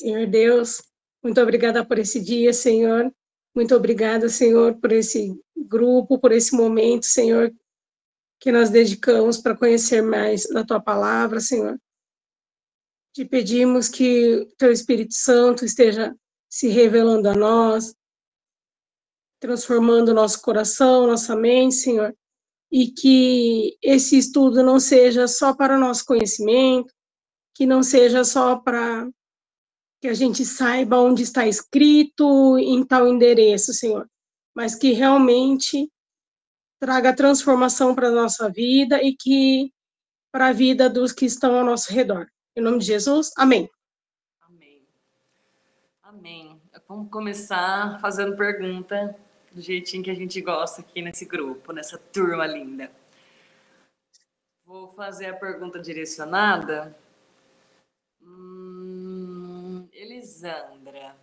Senhor Deus, muito obrigada por esse dia, Senhor. Muito obrigada, Senhor, por esse grupo, por esse momento, Senhor, que nós dedicamos para conhecer mais da tua palavra, Senhor. Te pedimos que teu Espírito Santo esteja se revelando a nós, transformando nosso coração, nossa mente, Senhor, e que esse estudo não seja só para o nosso conhecimento, que não seja só para que a gente saiba onde está escrito em tal endereço, Senhor, mas que realmente traga transformação para a nossa vida e que para a vida dos que estão ao nosso redor. Em nome de Jesus, amém. Amém. Amém. Vamos começar fazendo pergunta do jeitinho que a gente gosta aqui nesse grupo, nessa turma linda. Vou fazer a pergunta direcionada. Elisandra,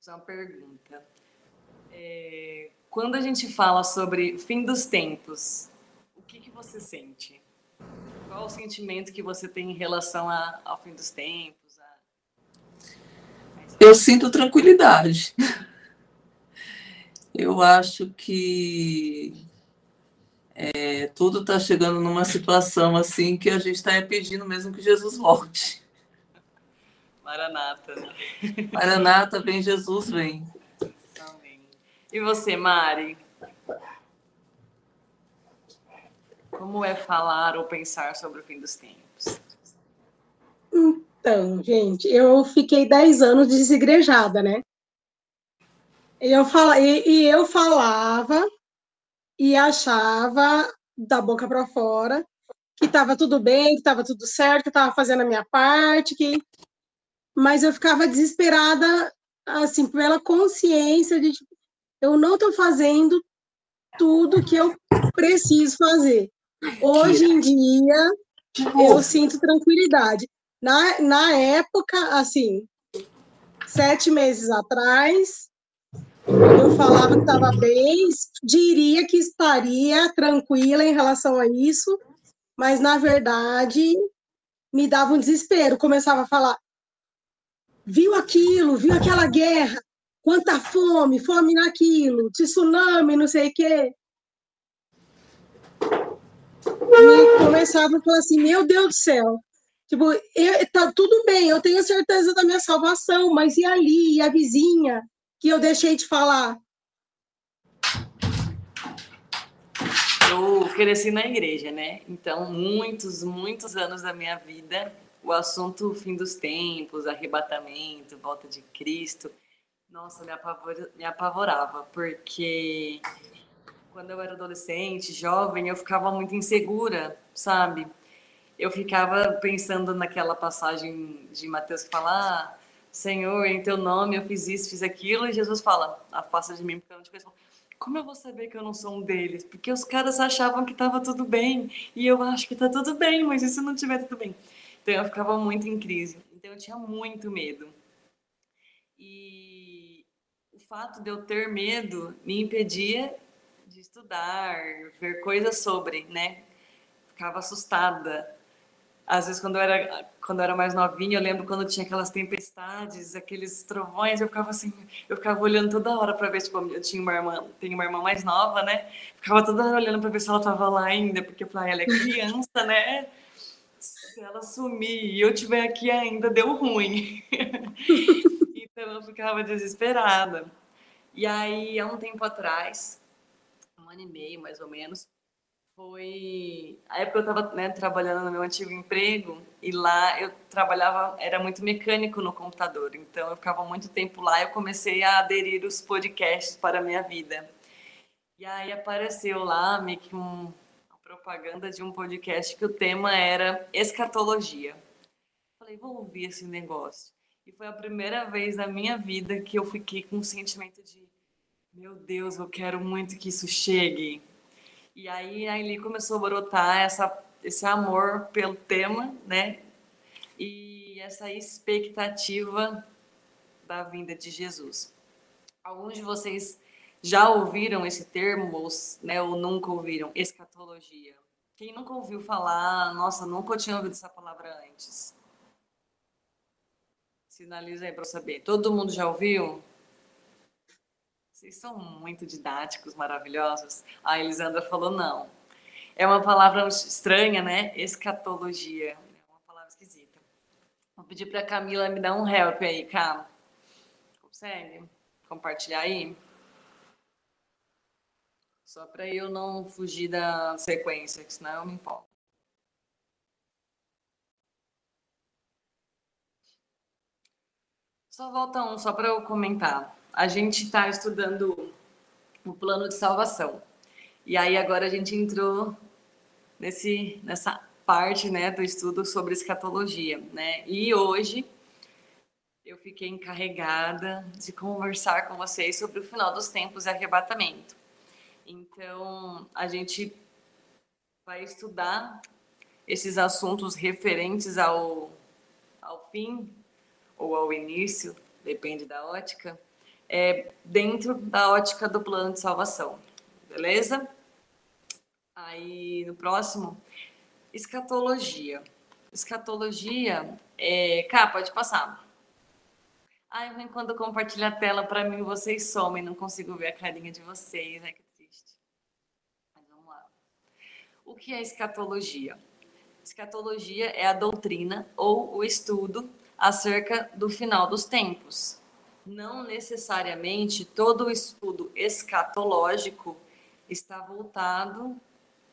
só uma pergunta. É, quando a gente fala sobre fim dos tempos, o que, que você sente? Qual o sentimento que você tem em relação a, ao fim dos tempos? A... Eu sinto tranquilidade. Eu acho que é, tudo está chegando numa situação assim que a gente está pedindo mesmo que Jesus volte. Maranata. Maranata, vem Jesus, vem. Amém. E você, Mari? Como é falar ou pensar sobre o fim dos tempos? Então, gente, eu fiquei 10 anos desigrejada, né? E eu, fala, e, e eu falava e achava da boca para fora que estava tudo bem, que estava tudo certo, que estava fazendo a minha parte, que mas eu ficava desesperada assim pela consciência de tipo, eu não estou fazendo tudo que eu preciso fazer. Hoje em dia eu sinto tranquilidade. Na, na época, assim, sete meses atrás, eu falava que estava bem, diria que estaria tranquila em relação a isso, mas na verdade me dava um desespero. Começava a falar: viu aquilo, viu aquela guerra, quanta fome, fome naquilo, tsunami, não sei o quê. E começava a falar assim: meu Deus do céu. Tipo, eu, tá tudo bem, eu tenho certeza da minha salvação, mas e ali, e a vizinha? que eu deixei de falar? Eu cresci na igreja, né? Então, muitos, muitos anos da minha vida, o assunto fim dos tempos, arrebatamento, volta de Cristo, nossa, me, apavor, me apavorava, porque quando eu era adolescente, jovem, eu ficava muito insegura, sabe? Eu ficava pensando naquela passagem de Mateus que fala, ah, Senhor, em teu nome eu fiz isso, fiz aquilo, e Jesus fala, afasta de mim porque eu não te conheço. Como eu vou saber que eu não sou um deles? Porque os caras achavam que estava tudo bem, e eu acho que está tudo bem, mas se não estiver tudo bem? Então eu ficava muito em crise, então eu tinha muito medo. E o fato de eu ter medo me impedia de estudar, ver coisas sobre, né? Ficava assustada às vezes quando eu era quando eu era mais novinha, eu lembro quando tinha aquelas tempestades, aqueles trovões, eu ficava assim, eu ficava olhando toda hora para ver, tipo, eu tinha uma irmã, tenho uma irmã mais nova, né? Ficava toda hora olhando para ver se ela tava lá ainda, porque falei, ah, ela é criança, né? Se ela sumir e eu tiver aqui ainda, deu ruim. então eu ficava desesperada. E aí, há um tempo atrás, um ano e meio mais ou menos, foi a época eu estava né, trabalhando no meu antigo emprego e lá eu trabalhava era muito mecânico no computador então eu ficava muito tempo lá e eu comecei a aderir os podcasts para a minha vida e aí apareceu lá meio que um, propaganda de um podcast que o tema era escatologia falei vou ouvir esse negócio e foi a primeira vez na minha vida que eu fiquei com um sentimento de meu Deus eu quero muito que isso chegue e aí ali começou a brotar essa, esse amor pelo tema, né? E essa expectativa da vinda de Jesus. Alguns de vocês já ouviram esse termo ou, né, ou nunca ouviram? Escatologia. Quem nunca ouviu falar, nossa, nunca tinha ouvido essa palavra antes. Sinaliza aí para saber. Todo mundo já ouviu? Vocês são muito didáticos, maravilhosos. A Elisandra falou não. É uma palavra estranha, né? Escatologia. É uma palavra esquisita. Vou pedir para a Camila me dar um help aí, Cam. Consegue compartilhar aí? Só para eu não fugir da sequência, que senão eu me empolgo. Só volta um, só para eu comentar. A gente está estudando o plano de salvação. E aí agora a gente entrou nesse, nessa parte né, do estudo sobre escatologia. Né? E hoje eu fiquei encarregada de conversar com vocês sobre o final dos tempos e arrebatamento. Então, a gente vai estudar esses assuntos referentes ao, ao fim ou ao início, depende da ótica, é, dentro da ótica do plano de salvação. Beleza? Aí, no próximo, escatologia. Escatologia é. Cá, pode passar. Ai, quando compartilha a tela, para mim vocês somem, não consigo ver a carinha de vocês, né triste. Mas vamos lá. O que é escatologia? Escatologia é a doutrina ou o estudo acerca do final dos tempos. Não necessariamente todo o estudo escatológico está voltado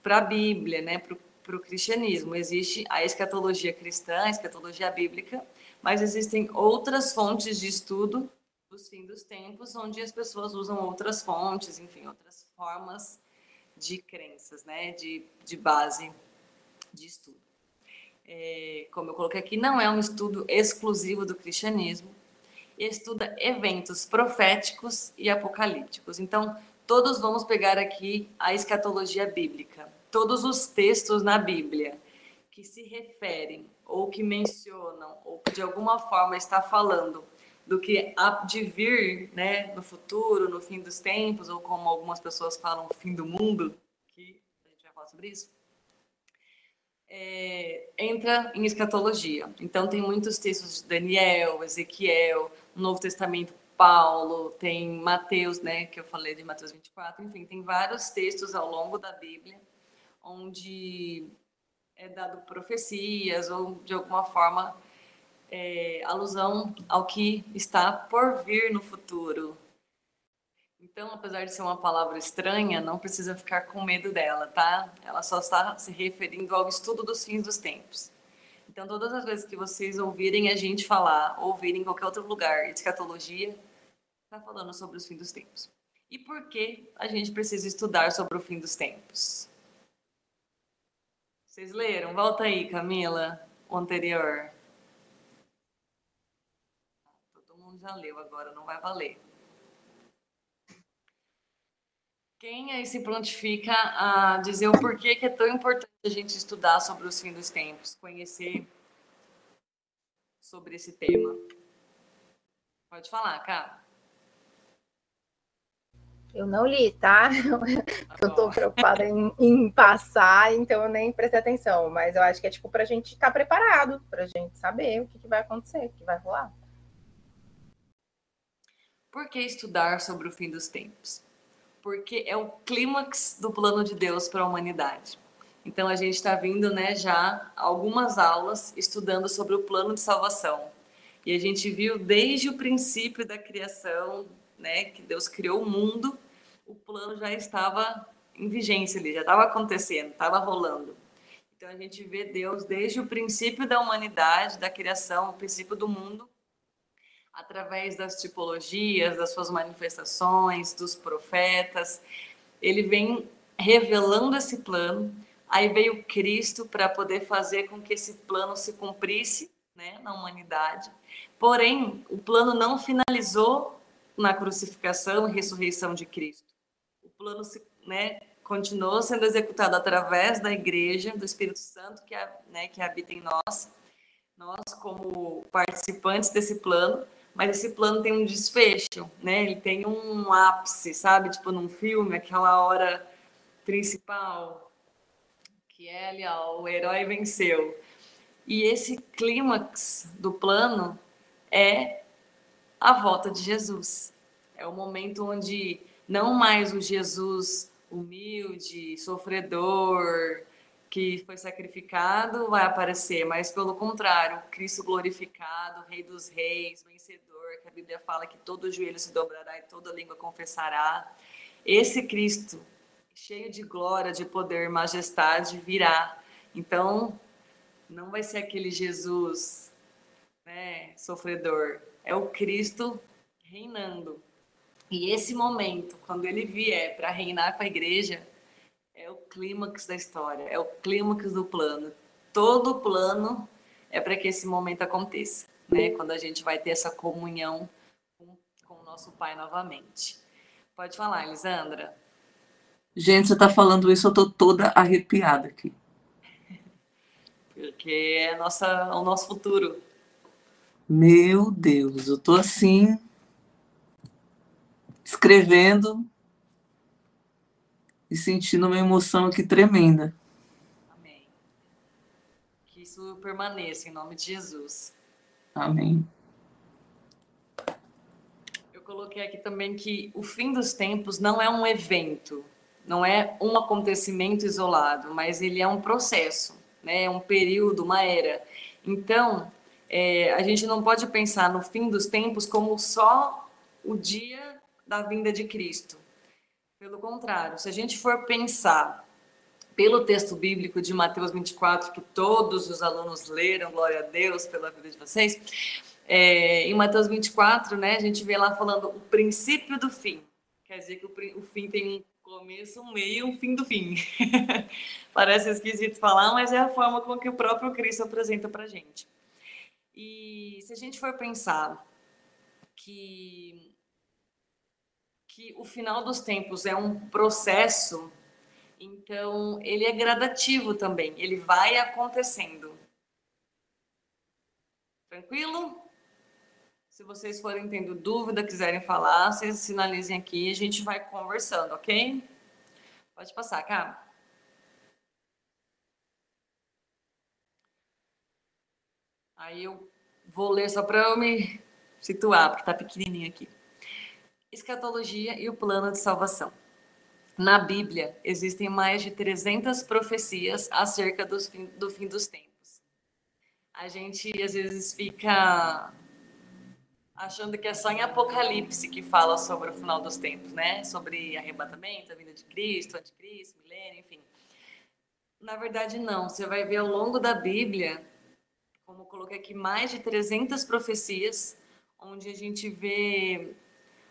para a Bíblia, né? Para o cristianismo. Existe a escatologia cristã, a escatologia bíblica, mas existem outras fontes de estudo dos fim dos tempos, onde as pessoas usam outras fontes, enfim, outras formas de crenças, né, de, de base de estudo. É, como eu coloquei aqui, não é um estudo exclusivo do cristianismo, estuda eventos proféticos e apocalípticos. Então, todos vamos pegar aqui a escatologia bíblica, todos os textos na Bíblia que se referem ou que mencionam ou que de alguma forma está falando do que há de vir, né, no futuro, no fim dos tempos, ou como algumas pessoas falam, fim do mundo, que a gente vai falar sobre isso, é, entra em escatologia. Então tem muitos textos de Daniel, Ezequiel, no Novo Testamento Paulo, tem Mateus, né, que eu falei de Mateus 24, enfim, tem vários textos ao longo da Bíblia onde é dado profecias ou de alguma forma é, alusão ao que está por vir no futuro. Então, apesar de ser uma palavra estranha, não precisa ficar com medo dela, tá? Ela só está se referindo ao estudo dos fins dos tempos. Então, todas as vezes que vocês ouvirem a gente falar, ouvirem em qualquer outro lugar, escatologia, está falando sobre os fins dos tempos. E por que a gente precisa estudar sobre o fim dos tempos? Vocês leram? Volta aí, Camila, o anterior. Todo mundo já leu agora, não vai valer. Quem aí se prontifica a dizer o porquê que é tão importante a gente estudar sobre os fins dos tempos, conhecer sobre esse tema? Pode falar, cara. Eu não li, tá? eu tô preocupada em, em, passar, então eu nem prestei atenção. Mas eu acho que é tipo pra gente estar tá preparado, pra gente saber o que, que vai acontecer, o que vai rolar. Por que estudar sobre o fim dos tempos? Porque é o clímax do plano de Deus para a humanidade. Então a gente está vindo, né, já algumas aulas estudando sobre o plano de salvação. E a gente viu desde o princípio da criação, né, que Deus criou o mundo o plano já estava em vigência ali, já estava acontecendo, estava rolando. Então a gente vê Deus desde o princípio da humanidade, da criação, o princípio do mundo, através das tipologias, das suas manifestações, dos profetas. Ele vem revelando esse plano. Aí veio Cristo para poder fazer com que esse plano se cumprisse né, na humanidade. Porém, o plano não finalizou na crucificação e ressurreição de Cristo plano né, continuou sendo executado através da igreja, do Espírito Santo que, né, que habita em nós, nós como participantes desse plano, mas esse plano tem um desfecho, né? Ele tem um ápice, sabe? Tipo num filme, aquela hora principal, que é ali, ó, o herói venceu. E esse clímax do plano é a volta de Jesus. É o momento onde não mais o Jesus humilde, sofredor, que foi sacrificado vai aparecer, mas pelo contrário, Cristo glorificado, Rei dos Reis, vencedor, que a Bíblia fala que todo joelho se dobrará e toda língua confessará. Esse Cristo, cheio de glória, de poder, majestade, virá. Então, não vai ser aquele Jesus né, sofredor, é o Cristo reinando. E esse momento, quando ele vier para reinar com a igreja, é o clímax da história, é o clímax do plano. Todo plano é para que esse momento aconteça, né? Quando a gente vai ter essa comunhão com, com o nosso Pai novamente. Pode falar, Elisandra. Gente, você está falando isso, eu estou toda arrepiada aqui. Porque é nossa, o nosso futuro. Meu Deus, eu estou assim, escrevendo e sentindo uma emoção aqui tremenda. Amém. Que isso permaneça em nome de Jesus. Amém. Eu coloquei aqui também que o fim dos tempos não é um evento, não é um acontecimento isolado, mas ele é um processo, né? É um período, uma era. Então, é, a gente não pode pensar no fim dos tempos como só o dia da vinda de Cristo pelo contrário, se a gente for pensar pelo texto bíblico de Mateus 24, que todos os alunos leram, glória a Deus pela vida de vocês, é, em Mateus 24, né, a gente vê lá falando o princípio do fim. Quer dizer que o, o fim tem um começo, um meio e um fim do fim. Parece esquisito falar, mas é a forma com que o próprio Cristo apresenta para gente. E se a gente for pensar que que o final dos tempos é um processo, então ele é gradativo também, ele vai acontecendo. Tranquilo? Se vocês forem tendo dúvida, quiserem falar, vocês sinalizem aqui e a gente vai conversando, ok? Pode passar, cá. Aí eu vou ler só para eu me situar, porque tá pequenininho aqui escatologia e o plano de salvação. Na Bíblia, existem mais de 300 profecias acerca do fim, do fim dos tempos. A gente, às vezes, fica achando que é só em Apocalipse que fala sobre o final dos tempos, né? Sobre arrebatamento, a vinda de Cristo, anticristo, milênio, enfim. Na verdade, não. Você vai ver ao longo da Bíblia, como eu coloquei aqui, mais de 300 profecias, onde a gente vê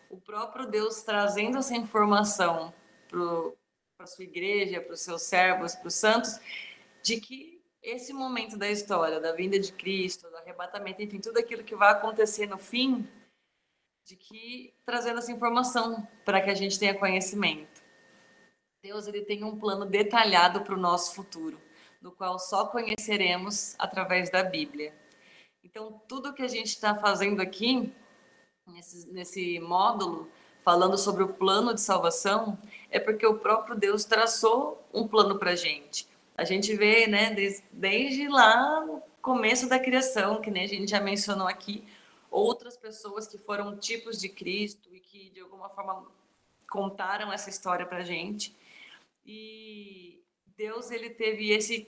o próprio Deus trazendo essa informação para a sua igreja, para os seus servos, para os santos, de que esse momento da história, da vinda de Cristo, do arrebatamento, enfim, tudo aquilo que vai acontecer no fim, de que trazendo essa informação para que a gente tenha conhecimento. Deus ele tem um plano detalhado para o nosso futuro, no qual só conheceremos através da Bíblia. Então, tudo que a gente está fazendo aqui nesse, nesse módulo, falando sobre o plano de salvação, é porque o próprio Deus traçou um plano para a gente. A gente vê, né, desde, desde lá no começo da criação, que nem a gente já mencionou aqui, outras pessoas que foram tipos de Cristo e que de alguma forma contaram essa história para a gente. E Deus ele teve esse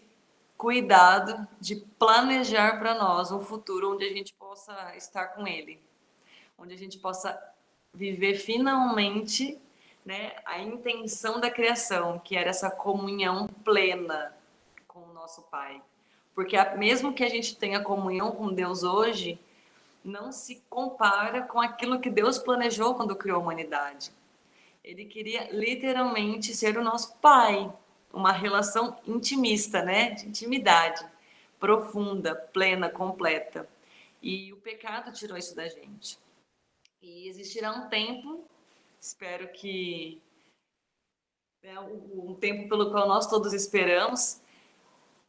cuidado de planejar para nós um futuro onde a gente possa estar com Ele onde a gente possa viver finalmente né, a intenção da criação, que era essa comunhão plena com o nosso Pai. Porque mesmo que a gente tenha comunhão com Deus hoje, não se compara com aquilo que Deus planejou quando criou a humanidade. Ele queria literalmente ser o nosso pai, uma relação intimista, né? De intimidade, profunda, plena, completa. E o pecado tirou isso da gente. E existirá um tempo, espero que né, um tempo pelo qual nós todos esperamos,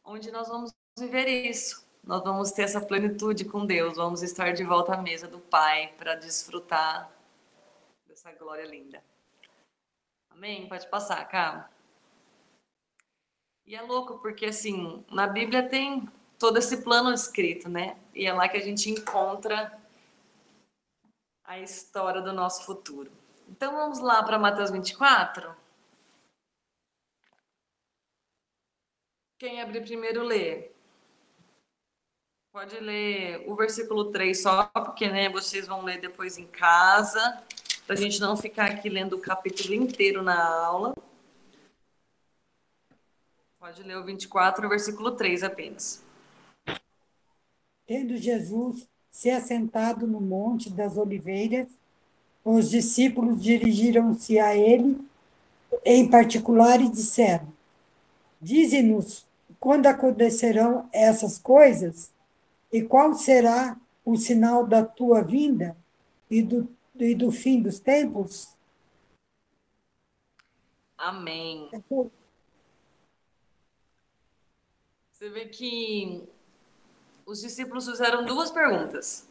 onde nós vamos viver isso. Nós vamos ter essa plenitude com Deus, vamos estar de volta à mesa do Pai para desfrutar dessa glória linda. Amém? Pode passar, cá. E é louco porque assim, na Bíblia tem todo esse plano escrito, né? E é lá que a gente encontra a história do nosso futuro. Então vamos lá para Mateus 24. Quem abrir primeiro lê. Pode ler o versículo 3 só, porque né, vocês vão ler depois em casa, para a gente não ficar aqui lendo o capítulo inteiro na aula. Pode ler o 24, versículo 3 apenas. Tendo Jesus se assentado no Monte das Oliveiras, os discípulos dirigiram-se a ele em particular e disseram: Dize-nos quando acontecerão essas coisas e qual será o sinal da tua vinda e do, e do fim dos tempos? Amém. Você vê que os discípulos fizeram duas perguntas.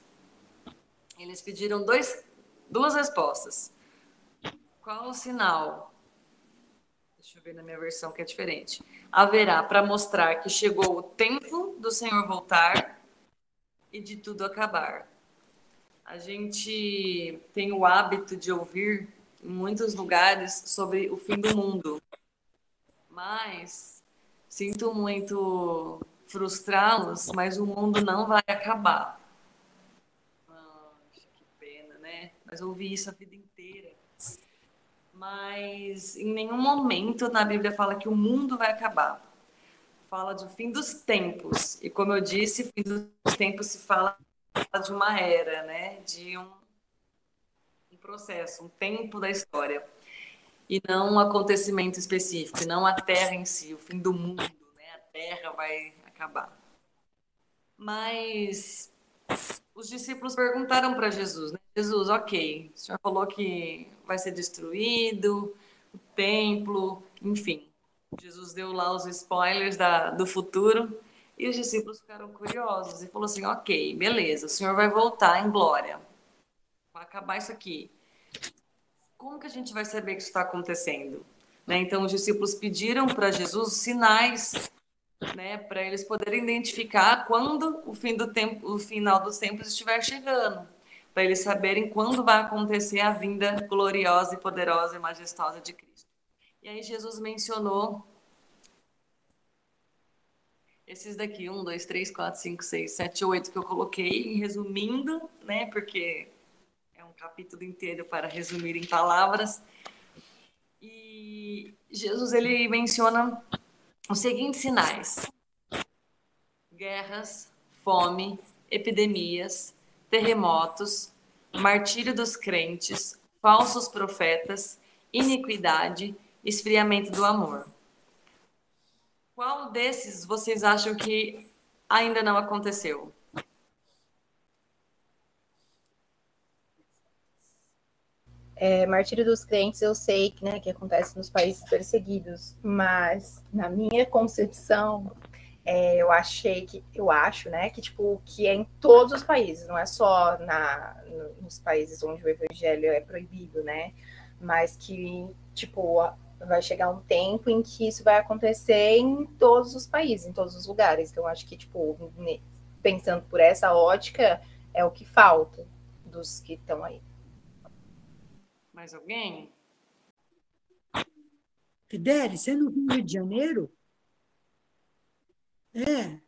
Eles pediram dois, duas respostas. Qual o sinal? Deixa eu ver na minha versão que é diferente. Haverá para mostrar que chegou o tempo do Senhor voltar e de tudo acabar. A gente tem o hábito de ouvir em muitos lugares sobre o fim do mundo, mas sinto muito frustrá-los, mas o mundo não vai acabar. que pena, né? Mas ouvi isso a vida inteira. Mas em nenhum momento na Bíblia fala que o mundo vai acabar fala do fim dos tempos. E como eu disse, fim dos tempos se fala de uma era, né? De um, um processo, um tempo da história. E não um acontecimento específico, não a Terra em si, o fim do mundo, né? A Terra vai acabar. Mas os discípulos perguntaram para Jesus, né? Jesus, ok, o senhor falou que vai ser destruído, o templo, enfim. Jesus deu lá os spoilers da, do futuro e os discípulos ficaram curiosos e falou assim: Ok, beleza, o Senhor vai voltar em glória. Vai acabar isso aqui. Como que a gente vai saber que isso está acontecendo? Né? Então, os discípulos pediram para Jesus sinais né, para eles poderem identificar quando o fim do tempo, o final dos tempos estiver chegando, para eles saberem quando vai acontecer a vinda gloriosa e poderosa e majestosa de Cristo. E aí Jesus mencionou esses daqui, um, dois, três, quatro, cinco, seis, sete, oito que eu coloquei, resumindo, né? Porque é um capítulo inteiro para resumir em palavras. E Jesus ele menciona os seguintes sinais: guerras, fome, epidemias, terremotos, martírio dos crentes, falsos profetas, iniquidade esfriamento do amor. Qual desses vocês acham que ainda não aconteceu? É, martírio dos crentes eu sei que, né, que acontece nos países perseguidos, mas na minha concepção é, eu achei que eu acho, né, que tipo que é em todos os países, não é só na nos países onde o evangelho é proibido, né, mas que tipo vai chegar um tempo em que isso vai acontecer em todos os países, em todos os lugares. Então, acho que, tipo, pensando por essa ótica, é o que falta dos que estão aí. Mais alguém? Fidel, você é no Rio de Janeiro? É.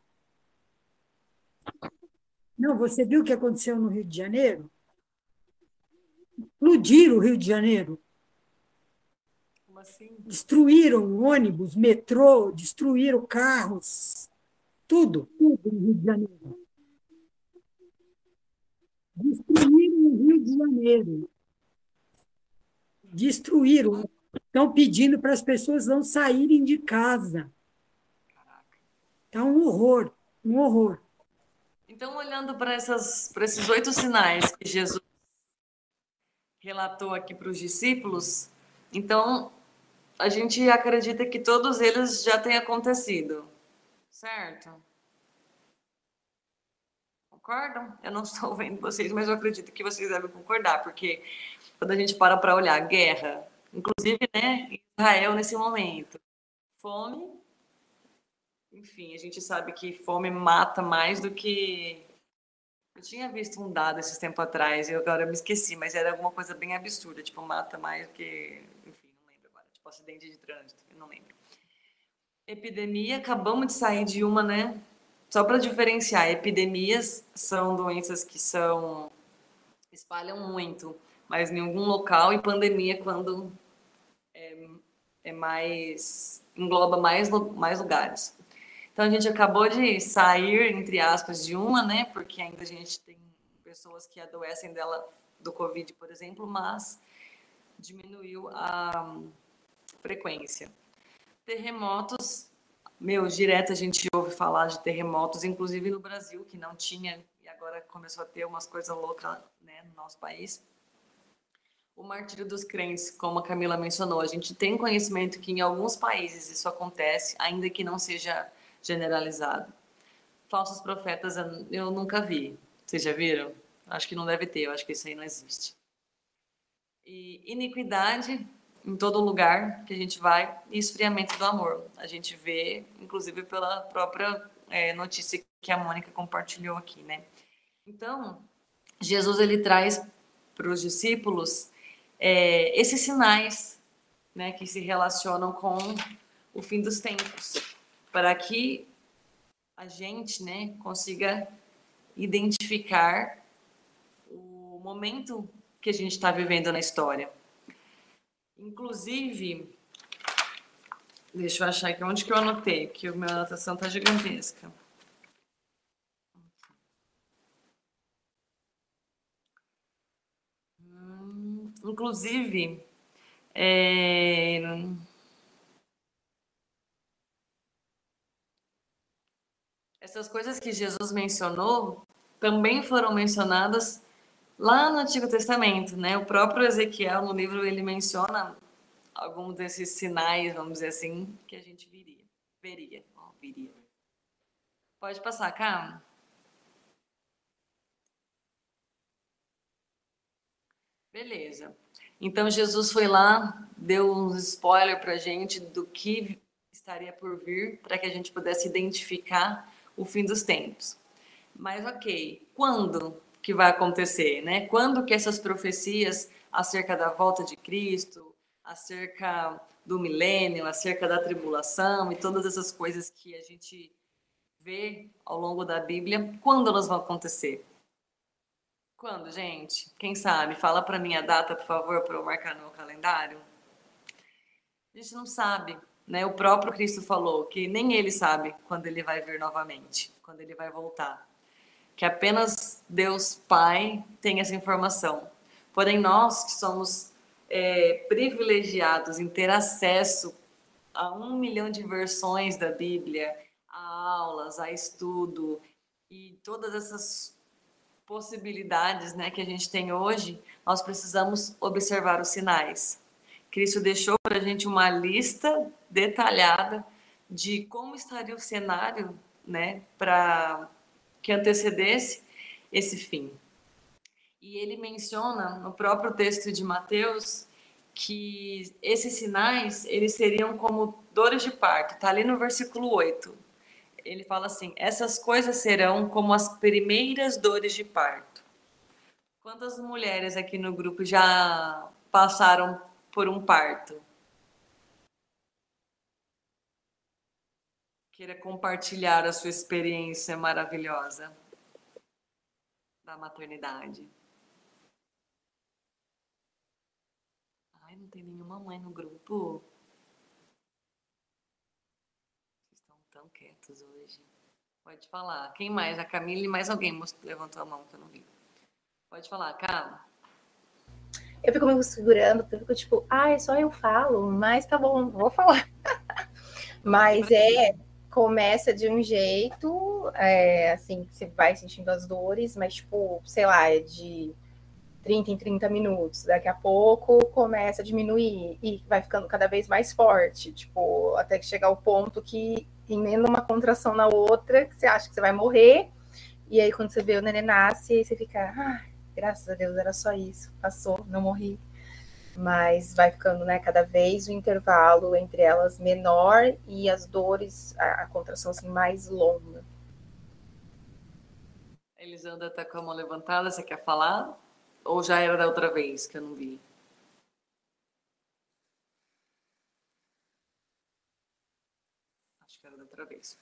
Não, você viu o que aconteceu no Rio de Janeiro? Explodiram o Rio de Janeiro assim? Destruíram ônibus, metrô, destruíram carros, tudo, tudo no Rio de Janeiro. Destruíram o Rio de Janeiro. Destruíram. Estão pedindo para as pessoas não saírem de casa. Está um horror, um horror. Então, olhando para, esses oito sinais que Jesus relatou aqui para os discípulos, então a gente acredita que todos eles já têm acontecido, certo? Concordam? Eu não estou vendo vocês, mas eu acredito que vocês devem concordar, porque quando a gente para para olhar guerra, inclusive, né, Israel nesse momento, fome, enfim, a gente sabe que fome mata mais do que Eu tinha visto um dado esses tempo atrás e agora eu me esqueci, mas era alguma coisa bem absurda, tipo, mata mais que. Enfim, não lembro agora. Tipo, acidente de trânsito, não lembro. Epidemia, acabamos de sair de uma, né? Só para diferenciar, epidemias são doenças que são espalham muito, mas em algum local, e pandemia quando é, é mais engloba mais mais lugares. Então a gente acabou de sair entre aspas de uma, né? Porque ainda a gente tem pessoas que adoecem dela do Covid, por exemplo, mas diminuiu a frequência. Terremotos meu, direto a gente ouve falar de terremotos, inclusive no Brasil, que não tinha, e agora começou a ter umas coisas loucas né, no nosso país. O martírio dos crentes, como a Camila mencionou, a gente tem conhecimento que em alguns países isso acontece, ainda que não seja generalizado. Falsos profetas eu nunca vi. Vocês já viram? Acho que não deve ter, eu acho que isso aí não existe. E iniquidade, em todo lugar que a gente vai e esfriamento do amor. A gente vê, inclusive pela própria é, notícia que a Mônica compartilhou aqui, né? Então, Jesus ele traz para os discípulos é, esses sinais, né, que se relacionam com o fim dos tempos, para que a gente, né, consiga identificar o momento que a gente está vivendo na história. Inclusive, deixa eu achar aqui onde que eu anotei, que a minha anotação tá gigantesca. Hum, inclusive, é... essas coisas que Jesus mencionou também foram mencionadas Lá no Antigo Testamento, né, o próprio Ezequiel, no livro, ele menciona alguns desses sinais, vamos dizer assim, que a gente viria, veria, ó, viria. Pode passar, cá. Beleza. Então Jesus foi lá, deu uns spoiler para a gente do que estaria por vir, para que a gente pudesse identificar o fim dos tempos. Mas ok, quando que vai acontecer, né? Quando que essas profecias acerca da volta de Cristo, acerca do milênio, acerca da tribulação e todas essas coisas que a gente vê ao longo da Bíblia, quando elas vão acontecer? Quando, gente? Quem sabe? Fala para mim a data, por favor, para eu marcar no calendário. A gente não sabe, né? O próprio Cristo falou que nem ele sabe quando ele vai vir novamente, quando ele vai voltar que apenas Deus Pai tem essa informação. Porém, nós que somos é, privilegiados em ter acesso a um milhão de versões da Bíblia, a aulas, a estudo e todas essas possibilidades né, que a gente tem hoje, nós precisamos observar os sinais. Cristo deixou para a gente uma lista detalhada de como estaria o cenário né, para que antecedesse esse fim. E ele menciona no próprio texto de Mateus que esses sinais eles seriam como dores de parto. Está ali no versículo 8. Ele fala assim: essas coisas serão como as primeiras dores de parto. Quantas mulheres aqui no grupo já passaram por um parto? Queira compartilhar a sua experiência maravilhosa da maternidade. Ai, não tem nenhuma mãe no grupo. Estão tão quietos hoje. Pode falar. Quem mais? A Camila e mais alguém levantou a mão que eu não vi. Pode falar, Carla. Eu fico me segurando, eu fico tipo, ah, é só eu falo, mas tá bom, vou falar. mas é, começa de um jeito, é, assim, você vai sentindo as dores, mas, tipo, sei lá, é de 30 em 30 minutos. Daqui a pouco começa a diminuir e vai ficando cada vez mais forte, tipo, até que chegar ao ponto que emenda uma contração na outra, que você acha que você vai morrer, e aí quando você vê o neném nasce, aí você fica, ah, graças a Deus era só isso, passou, não morri mas vai ficando né, cada vez o intervalo entre elas menor e as dores, a, a contração assim, mais longa. Elisandra está com a mão levantada, você quer falar? Ou já era da outra vez que eu não vi? Acho que era da outra vez.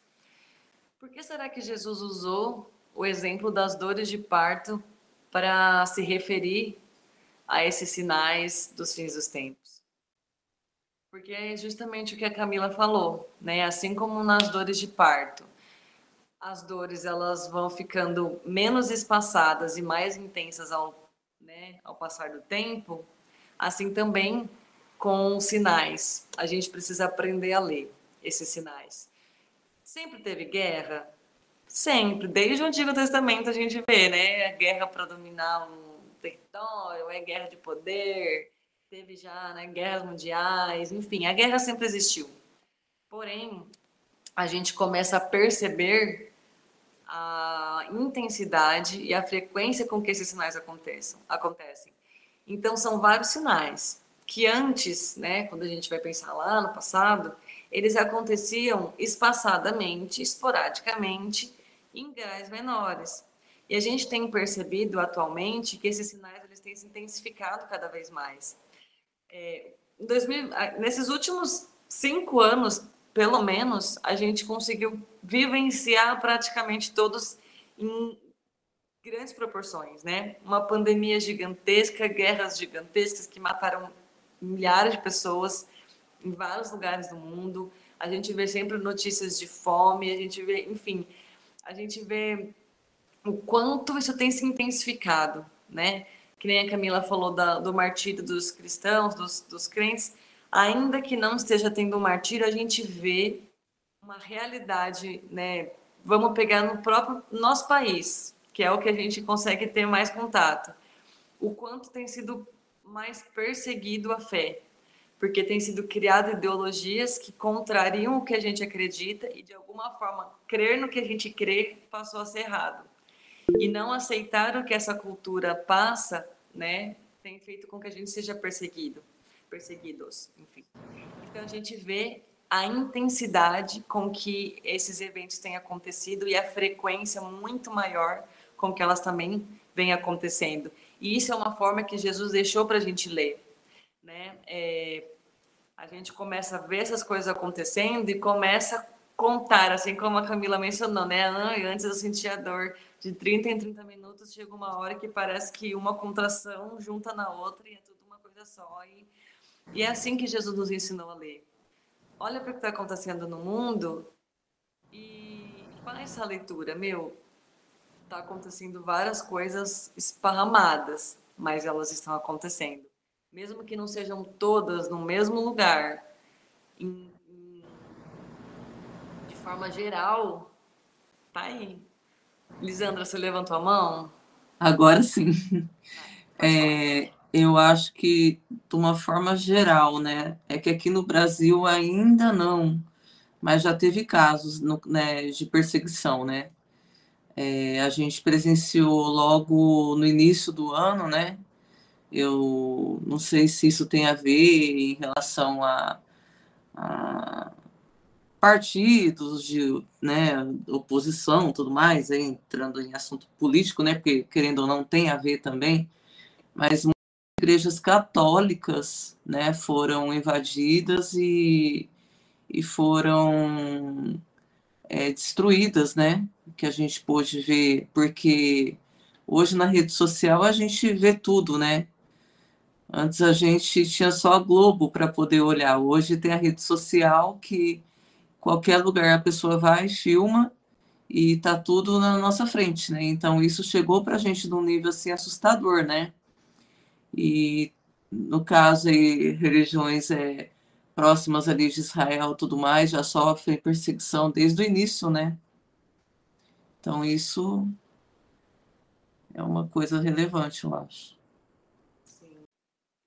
Por que será que Jesus usou o exemplo das dores de parto para se referir a esses sinais dos fins dos tempos? Porque é justamente o que a Camila falou, né? Assim como nas dores de parto, as dores elas vão ficando menos espaçadas e mais intensas ao, né, ao passar do tempo, assim também com sinais. A gente precisa aprender a ler esses sinais. Sempre teve guerra? Sempre. Desde o Antigo Testamento a gente vê, né? A guerra para dominar um território, é guerra de poder, teve já né, guerras mundiais, enfim, a guerra sempre existiu. Porém, a gente começa a perceber a intensidade e a frequência com que esses sinais aconteçam, acontecem. Então, são vários sinais que antes, né, quando a gente vai pensar lá no passado, eles aconteciam espaçadamente, esporadicamente, em graus menores. E a gente tem percebido atualmente que esses sinais eles têm se intensificado cada vez mais. É, 2000, nesses últimos cinco anos, pelo menos, a gente conseguiu vivenciar praticamente todos em grandes proporções, né? Uma pandemia gigantesca, guerras gigantescas que mataram milhares de pessoas em vários lugares do mundo. A gente vê sempre notícias de fome, a gente vê, enfim, a gente vê o quanto isso tem se intensificado, né? Que nem a Camila falou da, do martírio dos cristãos, dos, dos crentes ainda que não esteja tendo um martírio, a gente vê uma realidade, né? Vamos pegar no próprio nosso país, que é o que a gente consegue ter mais contato. O quanto tem sido mais perseguido a fé, porque tem sido criado ideologias que contrariam o que a gente acredita e de alguma forma crer no que a gente crê passou a ser errado. E não aceitar o que essa cultura passa, né, tem feito com que a gente seja perseguido perseguidos, enfim. Então a gente vê a intensidade com que esses eventos têm acontecido e a frequência muito maior com que elas também vêm acontecendo. E isso é uma forma que Jesus deixou para a gente ler, né? É, a gente começa a ver essas coisas acontecendo e começa a contar, assim como a Camila mencionou, né? Antes eu sentia dor de 30 em 30 minutos, chega uma hora que parece que uma contração junta na outra e é tudo uma coisa só. E e é assim que Jesus nos ensinou a ler. Olha para o que está acontecendo no mundo e faz essa leitura. Meu, está acontecendo várias coisas esparramadas, mas elas estão acontecendo. Mesmo que não sejam todas no mesmo lugar, em, em, de forma geral, tá aí. Lisandra, você levantou a mão? Agora sim. É, eu acho que, de uma forma geral, né, é que aqui no Brasil ainda não, mas já teve casos no, né, de perseguição, né? É, a gente presenciou logo no início do ano, né? Eu não sei se isso tem a ver em relação a, a partidos de né, oposição, tudo mais, entrando em assunto político, né? Porque querendo ou não tem a ver também, mas igrejas católicas né, foram invadidas e, e foram é, destruídas, né? Que a gente pôde ver, porque hoje na rede social a gente vê tudo, né? Antes a gente tinha só a Globo para poder olhar. Hoje tem a rede social que qualquer lugar a pessoa vai, filma e tá tudo na nossa frente, né? Então isso chegou para a gente num nível assim assustador, né? e no caso aí, religiões é, próximas ali de Israel tudo mais já sofrem perseguição desde o início, né? Então isso é uma coisa relevante, eu acho.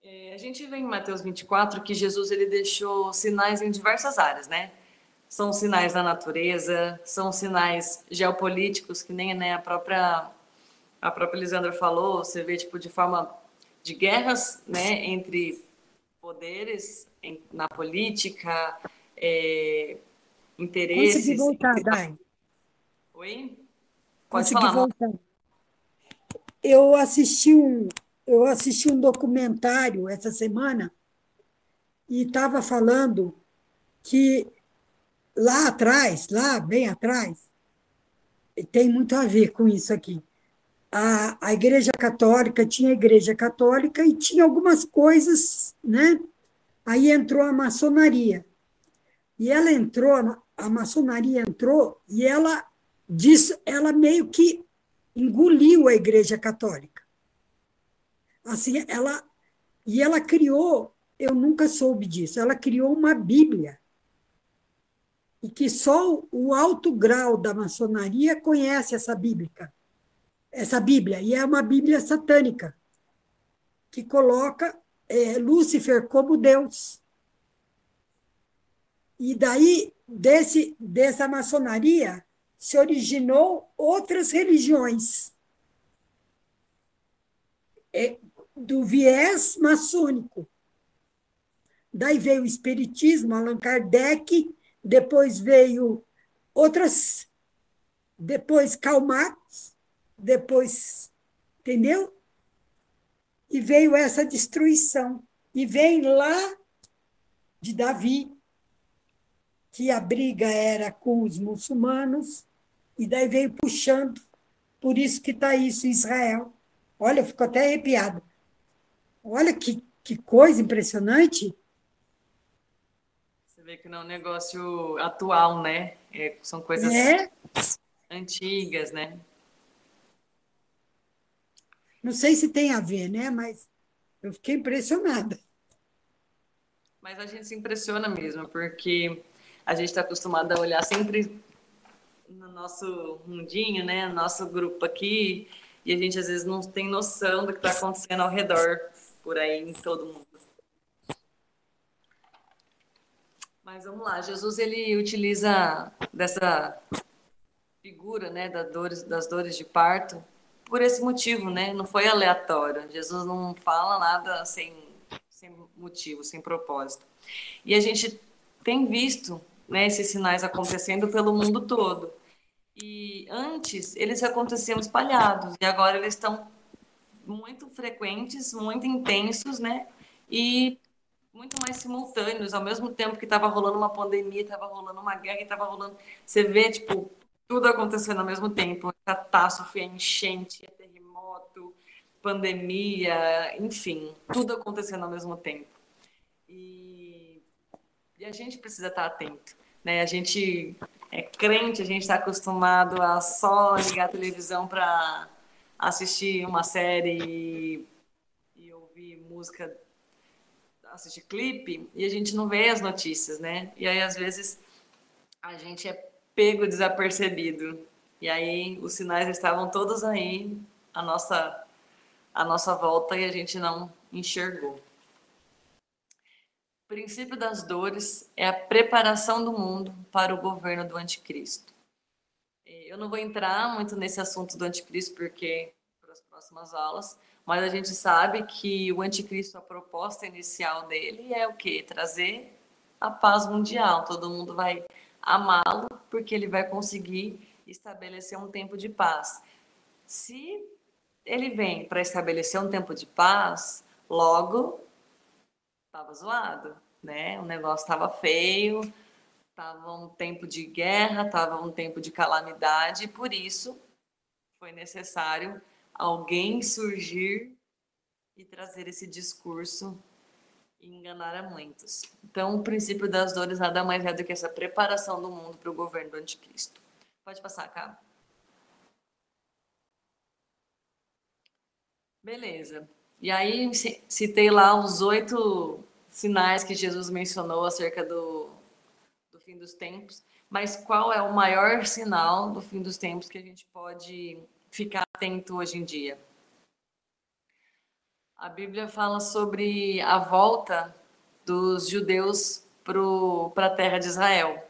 É, a gente vê em Mateus 24 que Jesus ele deixou sinais em diversas áreas, né? São sinais da natureza, são sinais geopolíticos que nem né, a própria a própria Lisandra falou, você vê tipo de forma de guerras né, entre poderes em, na política, é, interesses. Consegui voltar, Dai. Oi? Pode Consegui falar. Voltar. eu assisti um, eu assisti um documentário essa semana e estava falando que lá atrás, lá bem atrás, tem muito a ver com isso aqui. A, a Igreja Católica tinha a Igreja Católica e tinha algumas coisas, né? Aí entrou a maçonaria. E ela entrou, a maçonaria entrou e ela disse, ela meio que engoliu a Igreja Católica. Assim, ela e ela criou, eu nunca soube disso, ela criou uma Bíblia e que só o alto grau da maçonaria conhece essa bíblica, essa Bíblia, e é uma Bíblia satânica, que coloca é, Lúcifer como Deus. E daí, desse, dessa maçonaria, se originou outras religiões é, do viés maçônico. Daí veio o Espiritismo, Allan Kardec, depois veio outras, depois Karl Marx, depois, entendeu? E veio essa destruição. E vem lá de Davi, que a briga era com os muçulmanos, e daí veio puxando. Por isso que está isso em Israel. Olha, eu fico até arrepiada. Olha que, que coisa impressionante vê que não é um negócio atual, né? É, são coisas é. antigas, né? Não sei se tem a ver, né? Mas eu fiquei impressionada. Mas a gente se impressiona mesmo, porque a gente está acostumado a olhar sempre no nosso mundinho, né? No nosso grupo aqui, e a gente às vezes não tem noção do que está acontecendo ao redor, por aí, em todo mundo. Mas vamos lá, Jesus ele utiliza dessa figura, né, das dores, das dores de parto por esse motivo, né? Não foi aleatório. Jesus não fala nada sem, sem motivo, sem propósito. E a gente tem visto né, esses sinais acontecendo pelo mundo todo. E antes eles aconteciam espalhados e agora eles estão muito frequentes, muito intensos, né? E muito mais simultâneos, ao mesmo tempo que estava rolando uma pandemia, estava rolando uma guerra, estava rolando. Você vê, tipo, tudo acontecendo ao mesmo tempo: catástrofe, enchente, terremoto, pandemia, enfim, tudo acontecendo ao mesmo tempo. E, e a gente precisa estar atento, né? A gente é crente, a gente está acostumado a só ligar a televisão para assistir uma série e ouvir música assistir clipe e a gente não vê as notícias, né? E aí, às vezes, a gente é pego desapercebido. E aí, os sinais estavam todos aí, a nossa, a nossa volta, e a gente não enxergou. O princípio das dores é a preparação do mundo para o governo do anticristo. Eu não vou entrar muito nesse assunto do anticristo, porque para as próximas aulas, mas a gente sabe que o anticristo, a proposta inicial dele é o quê? Trazer a paz mundial. Todo mundo vai amá-lo porque ele vai conseguir estabelecer um tempo de paz. Se ele vem para estabelecer um tempo de paz, logo estava zoado, né? O negócio estava feio, estava um tempo de guerra, estava um tempo de calamidade, e por isso foi necessário alguém surgir e trazer esse discurso e enganar a muitos. Então, o princípio das dores nada mais é do que essa preparação do mundo para o governo do anticristo. Pode passar, cá. Beleza. E aí, citei lá os oito sinais que Jesus mencionou acerca do, do fim dos tempos. Mas qual é o maior sinal do fim dos tempos que a gente pode ficar atento hoje em dia. A Bíblia fala sobre a volta dos judeus para a terra de Israel.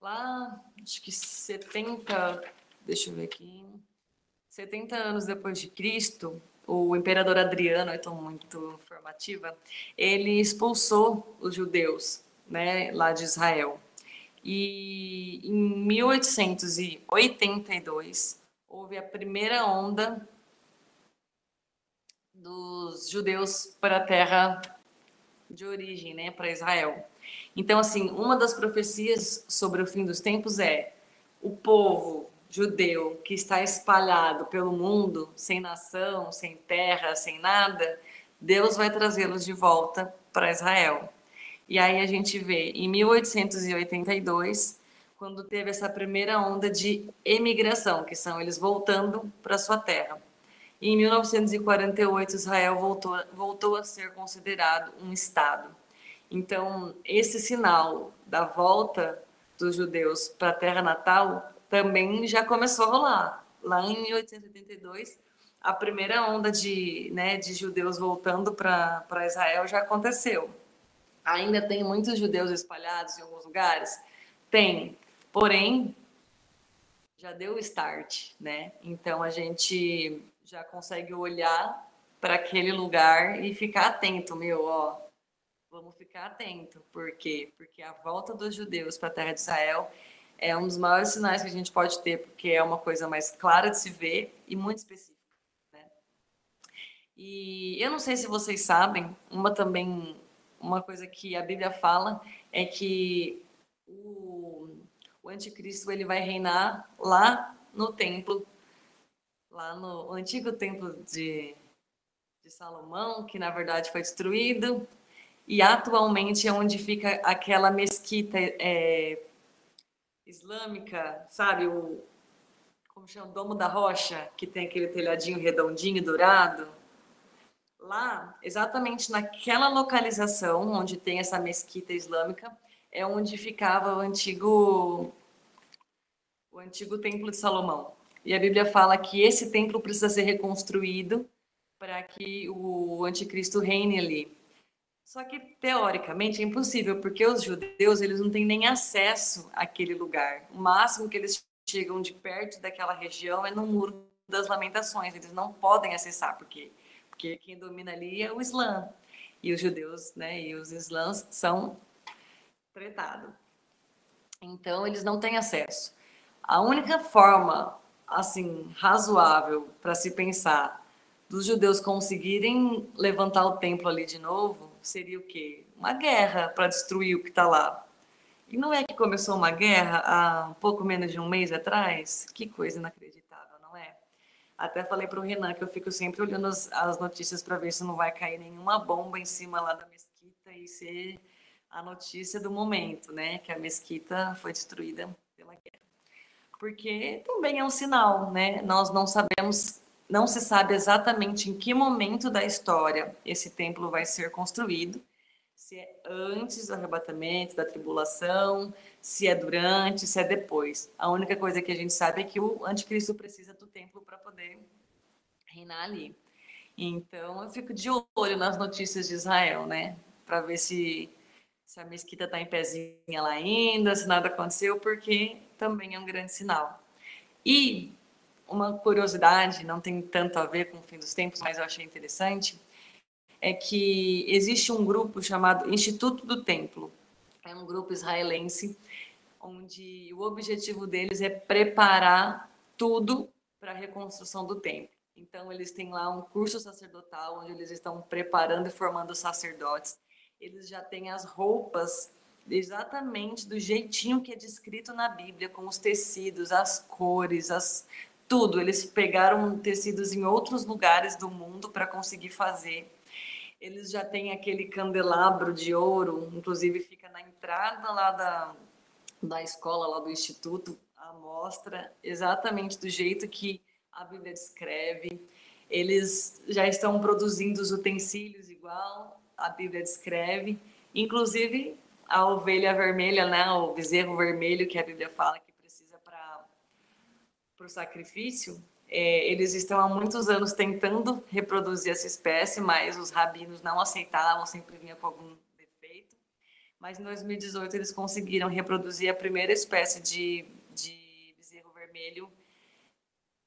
Lá, acho que 70, deixa eu ver aqui, 70 anos depois de Cristo, o imperador Adriano, eu estou muito informativa, ele expulsou os judeus né, lá de Israel. E em 1882, houve a primeira onda dos judeus para a terra de origem, né, para Israel. Então, assim, uma das profecias sobre o fim dos tempos é o povo judeu que está espalhado pelo mundo, sem nação, sem terra, sem nada, Deus vai trazê-los de volta para Israel. E aí a gente vê em 1882, quando teve essa primeira onda de emigração, que são eles voltando para sua terra. E em 1948, Israel voltou, voltou a ser considerado um Estado. Então, esse sinal da volta dos judeus para a terra natal também já começou a rolar. Lá em 1882, a primeira onda de, né, de judeus voltando para Israel já aconteceu. Ainda tem muitos judeus espalhados em alguns lugares? Tem. Porém, já deu o start, né? Então a gente já consegue olhar para aquele lugar e ficar atento, meu, ó. Vamos ficar atento, por quê? Porque a volta dos judeus para a terra de Israel é um dos maiores sinais que a gente pode ter, porque é uma coisa mais clara de se ver e muito específica. Né? E eu não sei se vocês sabem, uma também, uma coisa que a Bíblia fala é que o, o anticristo ele vai reinar lá no templo, lá no antigo templo de, de Salomão, que na verdade foi destruído, e atualmente é onde fica aquela mesquita é, islâmica, sabe? O, como chama? Domo da Rocha, que tem aquele telhadinho redondinho, dourado. Lá, exatamente naquela localização onde tem essa mesquita islâmica, é onde ficava o antigo o antigo templo de Salomão. E a Bíblia fala que esse templo precisa ser reconstruído para que o anticristo reine ali. Só que teoricamente é impossível, porque os judeus eles não têm nem acesso àquele lugar. O máximo que eles chegam de perto daquela região é no muro das lamentações. Eles não podem acessar, porque porque quem domina ali é o Islã. E os judeus, né, e os islãs são tretados. Então eles não têm acesso. A única forma assim razoável para se pensar dos judeus conseguirem levantar o templo ali de novo seria o quê? Uma guerra para destruir o que está lá. E não é que começou uma guerra há pouco menos de um mês atrás? Que coisa inacreditável, não é? Até falei para o Renan que eu fico sempre olhando as, as notícias para ver se não vai cair nenhuma bomba em cima lá da mesquita e ser a notícia do momento, né? Que a mesquita foi destruída pela guerra. Porque também é um sinal, né? Nós não sabemos não se sabe exatamente em que momento da história esse templo vai ser construído, se é antes do arrebatamento, da tribulação, se é durante, se é depois. A única coisa que a gente sabe é que o anticristo precisa do templo para poder reinar ali. Então, eu fico de olho nas notícias de Israel, né? Para ver se, se a mesquita está em pezinha lá ainda, se nada aconteceu, porque também é um grande sinal. E uma curiosidade, não tem tanto a ver com o fim dos tempos, mas eu achei interessante, é que existe um grupo chamado Instituto do Templo. É um grupo israelense onde o objetivo deles é preparar tudo para a reconstrução do templo. Então, eles têm lá um curso sacerdotal onde eles estão preparando e formando sacerdotes. Eles já têm as roupas exatamente do jeitinho que é descrito na Bíblia, com os tecidos, as cores, as, tudo. Eles pegaram tecidos em outros lugares do mundo para conseguir fazer. Eles já têm aquele candelabro de ouro, inclusive fica na entrada lá da, da escola, lá do instituto, a mostra exatamente do jeito que a Bíblia descreve. Eles já estão produzindo os utensílios igual a Bíblia descreve, inclusive a ovelha vermelha, né, o bezerro vermelho que a Bíblia fala para o sacrifício, é, eles estão há muitos anos tentando reproduzir essa espécie, mas os rabinos não aceitavam, sempre vinha com algum defeito. Mas em 2018 eles conseguiram reproduzir a primeira espécie de, de bezerro vermelho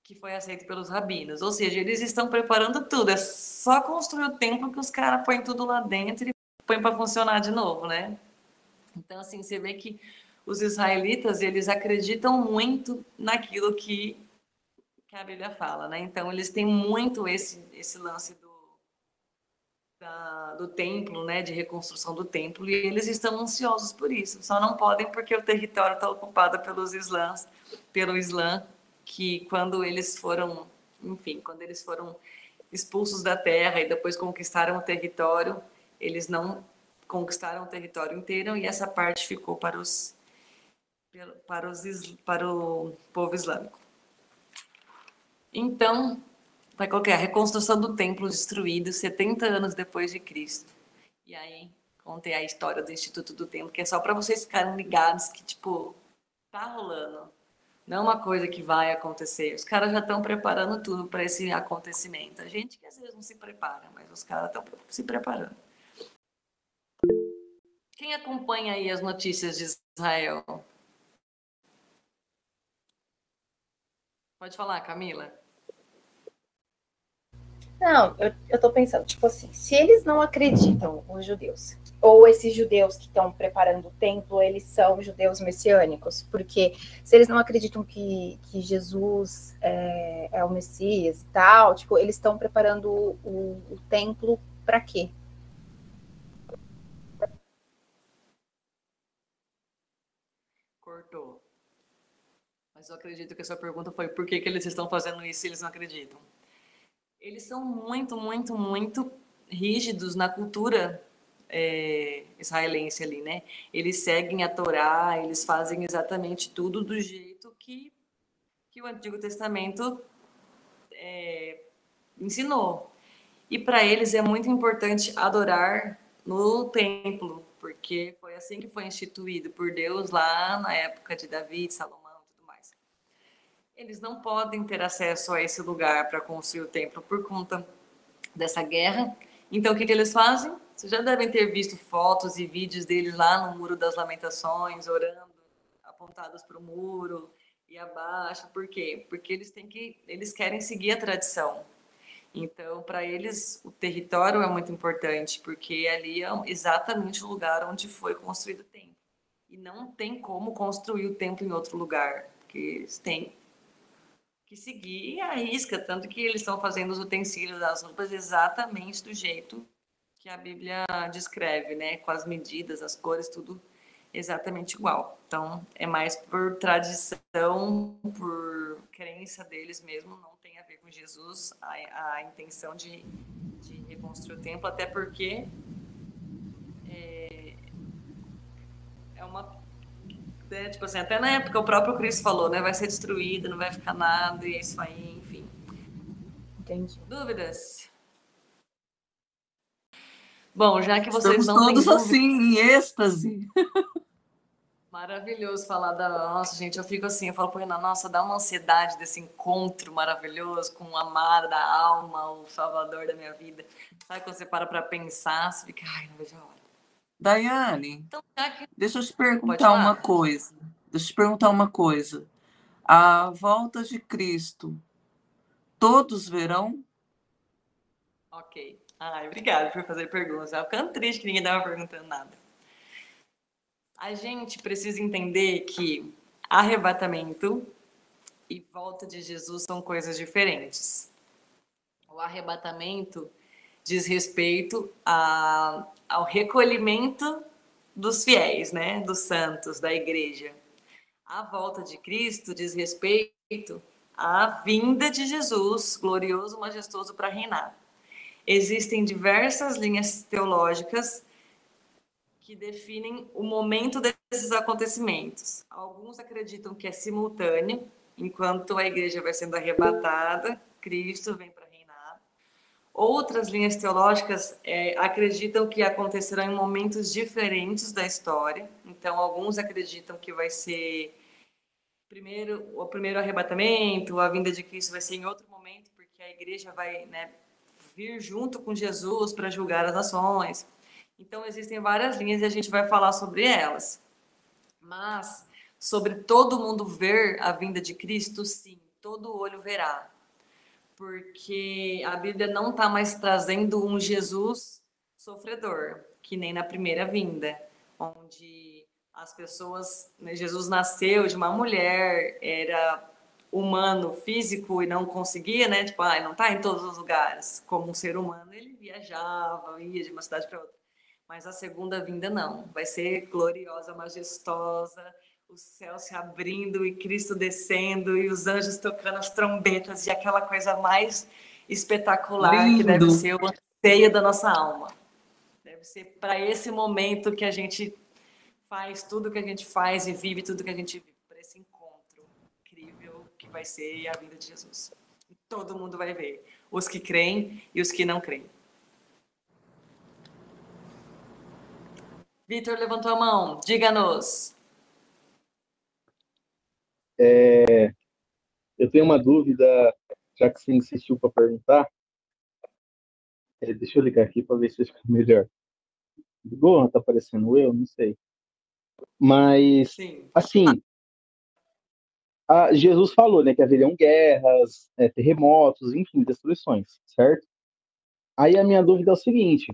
que foi aceito pelos rabinos. Ou seja, eles estão preparando tudo. É só construir o templo que os caras põem tudo lá dentro e põem para funcionar de novo, né? Então, assim, você vê que os israelitas, eles acreditam muito naquilo que, que a Bíblia fala, né? Então, eles têm muito esse, esse lance do, da, do templo, né, de reconstrução do templo, e eles estão ansiosos por isso. Só não podem porque o território está ocupado pelos islãs, pelo Islã, que quando eles foram, enfim, quando eles foram expulsos da terra e depois conquistaram o território, eles não conquistaram o território inteiro e essa parte ficou para os para os para o povo islâmico. Então, vai colocar a reconstrução do templo destruído 70 anos depois de Cristo. E aí contei a história do Instituto do Templo, que é só para vocês ficarem ligados que tipo tá rolando. Não é uma coisa que vai acontecer. Os caras já estão preparando tudo para esse acontecimento. A gente que às vezes não se prepara, mas os caras estão se preparando. Quem acompanha aí as notícias de Israel? Pode falar, Camila. Não, eu, eu pensando, tipo assim, se eles não acreditam, os judeus, ou esses judeus que estão preparando o templo, eles são judeus messiânicos, porque se eles não acreditam que, que Jesus é, é o Messias e tal, tipo, eles estão preparando o, o, templo para quê? Cortou. Mas eu acredito que a sua pergunta foi por que, que eles estão fazendo isso se eles não acreditam eles são muito, muito, muito rígidos na cultura é, israelense ali, né? Eles seguem a Torá, eles fazem exatamente tudo do jeito que, que o Antigo Testamento é, ensinou. E para eles é muito importante adorar no templo, porque foi assim que foi instituído por Deus lá na época de Davi, Salomão eles não podem ter acesso a esse lugar para construir o templo por conta dessa guerra. Então, o que, que eles fazem? Vocês já devem ter visto fotos e vídeos deles lá no Muro das Lamentações, orando, apontados para o muro e abaixo. Por quê? Porque eles têm que, eles querem seguir a tradição. Então, para eles, o território é muito importante, porque ali é exatamente o lugar onde foi construído o templo. E não tem como construir o templo em outro lugar, porque eles têm que seguir a risca, tanto que eles estão fazendo os utensílios das roupas exatamente do jeito que a Bíblia descreve, né? Com as medidas, as cores, tudo exatamente igual. Então, é mais por tradição, por crença deles mesmo, não tem a ver com Jesus, a, a intenção de, de reconstruir o templo, até porque é, é uma né? Tipo assim, até na época o próprio Cristo falou, né? Vai ser destruído, não vai ficar nada, e é isso aí, enfim. Entendi. Dúvidas? Bom, já que vocês Estamos não todos assim, em êxtase. Maravilhoso falar da. Nossa, gente, eu fico assim, eu falo, pô, nossa, dá uma ansiedade desse encontro maravilhoso com o amado da alma, o salvador da minha vida. Sabe quando você para pra pensar, você fica, ai, não vejo a hora. Daiane, Então, que. deixa eu te perguntar uma coisa. Deixa eu te perguntar uma coisa. A volta de Cristo, todos verão? Ok. Ai, obrigada por fazer perguntas. Eu ficando triste que ninguém estava perguntando nada. A gente precisa entender que arrebatamento e volta de Jesus são coisas diferentes. O arrebatamento diz respeito a, ao recolhimento dos fiéis, né, dos santos, da igreja. A volta de Cristo diz respeito à vinda de Jesus, glorioso, majestoso para reinar. Existem diversas linhas teológicas que definem o momento desses acontecimentos. Alguns acreditam que é simultâneo, enquanto a igreja vai sendo arrebatada, Cristo vem para reinar. Outras linhas teológicas é, acreditam que acontecerão em momentos diferentes da história. Então, alguns acreditam que vai ser primeiro o primeiro arrebatamento, a vinda de Cristo vai ser em outro momento, porque a igreja vai né, vir junto com Jesus para julgar as nações. Então, existem várias linhas e a gente vai falar sobre elas. Mas, sobre todo mundo ver a vinda de Cristo, sim, todo olho verá. Porque a Bíblia não está mais trazendo um Jesus sofredor, que nem na primeira vinda, onde as pessoas, né, Jesus nasceu de uma mulher, era humano físico e não conseguia, né? Tipo, ah, não está em todos os lugares. Como um ser humano, ele viajava, ia de uma cidade para outra. Mas a segunda vinda não. Vai ser gloriosa, majestosa, o céu se abrindo e Cristo descendo e os anjos tocando as trombetas e aquela coisa mais espetacular Lindo. que deve ser o anseio da nossa alma. Deve ser para esse momento que a gente faz tudo que a gente faz e vive tudo que a gente vive, para esse encontro incrível que vai ser a vinda de Jesus. Todo mundo vai ver, os que creem e os que não creem. Vitor levantou a mão, diga-nos. É, eu tenho uma dúvida, já que você insistiu para perguntar. É, deixa eu ligar aqui para ver se fica melhor. Ligou? Está aparecendo eu? Não sei. Mas, Sim. assim, a, Jesus falou né, que haveriam guerras, é, terremotos, enfim, destruições, certo? Aí a minha dúvida é o seguinte: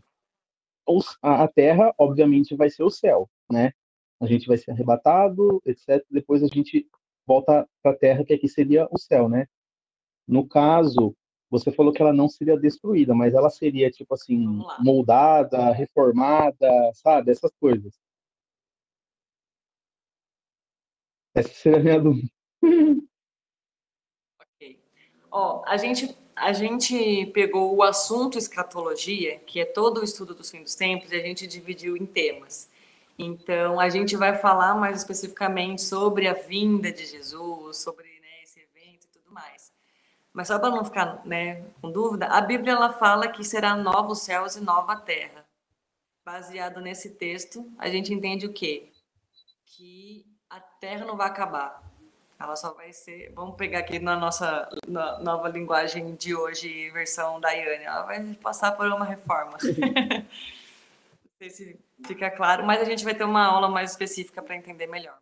a Terra, obviamente, vai ser o céu, né? A gente vai ser arrebatado, etc. Depois a gente volta para a Terra, que aqui seria o céu, né? No caso, você falou que ela não seria destruída, mas ela seria, tipo assim, moldada, reformada, sabe? Essas coisas. Essa seria a minha dúvida. Ok. Ó, a gente, a gente pegou o assunto escatologia, que é todo o estudo dos fins dos tempos, e a gente dividiu em temas. Então, a gente vai falar mais especificamente sobre a vinda de Jesus, sobre né, esse evento e tudo mais. Mas só para não ficar né, com dúvida, a Bíblia ela fala que será novos céus e nova terra. Baseado nesse texto, a gente entende o quê? Que a terra não vai acabar. Ela só vai ser. Vamos pegar aqui na nossa na nova linguagem de hoje, versão Daiane. Ela vai passar por uma reforma. sei se fica claro, mas a gente vai ter uma aula mais específica para entender melhor.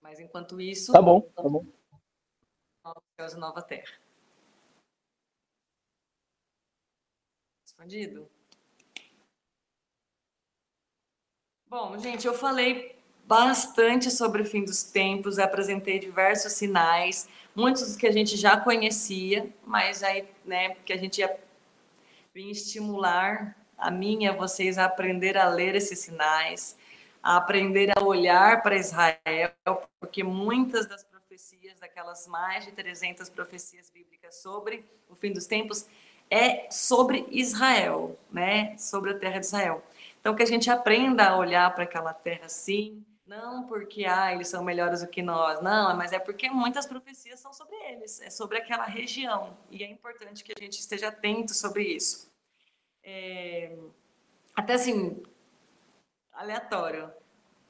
Mas enquanto isso. Tá bom, tá bom. Céus e nova terra. Respondido? Bom, gente, eu falei bastante sobre o fim dos tempos, apresentei diversos sinais, muitos que a gente já conhecia, mas aí, né, que a gente ia vir estimular a mim e a vocês a aprender a ler esses sinais, a aprender a olhar para Israel, porque muitas das profecias, daquelas mais de 300 profecias bíblicas sobre o fim dos tempos, é sobre Israel, né? Sobre a terra de Israel. Então, que a gente aprenda a olhar para aquela terra assim, não porque ah, eles são melhores do que nós, não, mas é porque muitas profecias são sobre eles, é sobre aquela região. E é importante que a gente esteja atento sobre isso. É, até assim, aleatório.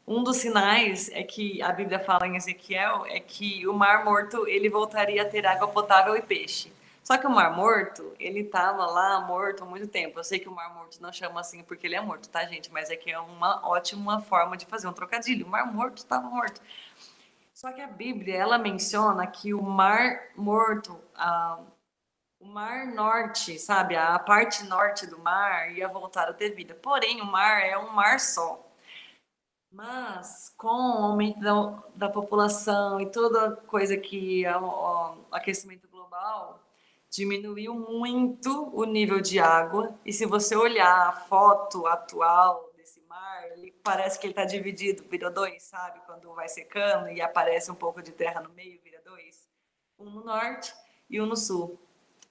Um dos sinais é que a Bíblia fala em Ezequiel é que o Mar Morto ele voltaria a ter água potável e peixe. Só que o Mar Morto, ele estava lá morto há muito tempo. Eu sei que o Mar Morto não chama assim porque ele é morto, tá, gente? Mas é que é uma ótima forma de fazer um trocadilho. O Mar Morto estava morto. Só que a Bíblia, ela menciona que o Mar Morto, ah, o mar norte, sabe, a parte norte do mar ia voltar a ter vida. Porém, o mar é um mar só. Mas com o aumento da, da população e toda coisa que o aquecimento global diminuiu muito o nível de água. E se você olhar a foto atual desse mar, parece que ele está dividido, vira dois, sabe? Quando vai secando e aparece um pouco de terra no meio, vira dois. Um no norte e um no sul.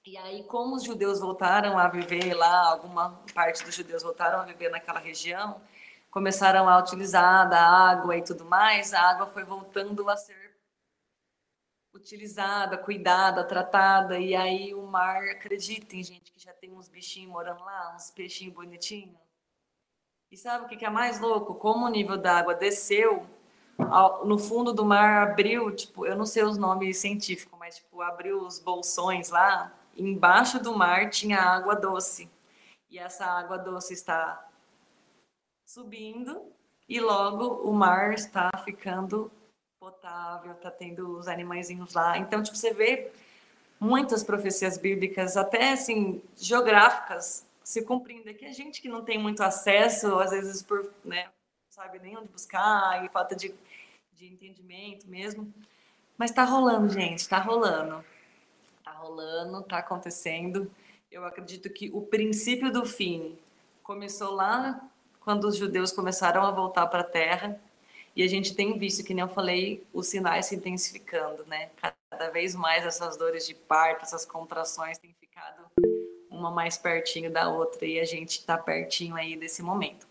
E aí, como os judeus voltaram a viver lá, alguma parte dos judeus voltaram a viver naquela região, começaram a utilizar da água e tudo mais, a água foi voltando a ser utilizada, cuidada, tratada, e aí o mar, acreditem, gente, que já tem uns bichinhos morando lá, uns peixinhos bonitinhos. E sabe o que é mais louco? Como o nível da água desceu, no fundo do mar abriu, tipo, eu não sei os nomes científicos, mas tipo, abriu os bolsões lá, embaixo do mar tinha água doce. E essa água doce está subindo e logo o mar está ficando potável, está tendo os animaizinhos lá. Então, tipo, você vê muitas profecias bíblicas, até assim, geográficas, se cumprindo. É que a gente que não tem muito acesso, às vezes por, né, sabe nem onde buscar, e falta de, de entendimento mesmo, Mas tá rolando, gente, tá rolando. Tá rolando, tá acontecendo. Eu acredito que o princípio do fim começou lá quando os judeus começaram a voltar para a terra. E a gente tem visto, que nem eu falei, os sinais se intensificando, né? Cada vez mais essas dores de parto, essas contrações têm ficado uma mais pertinho da outra e a gente está pertinho aí desse momento.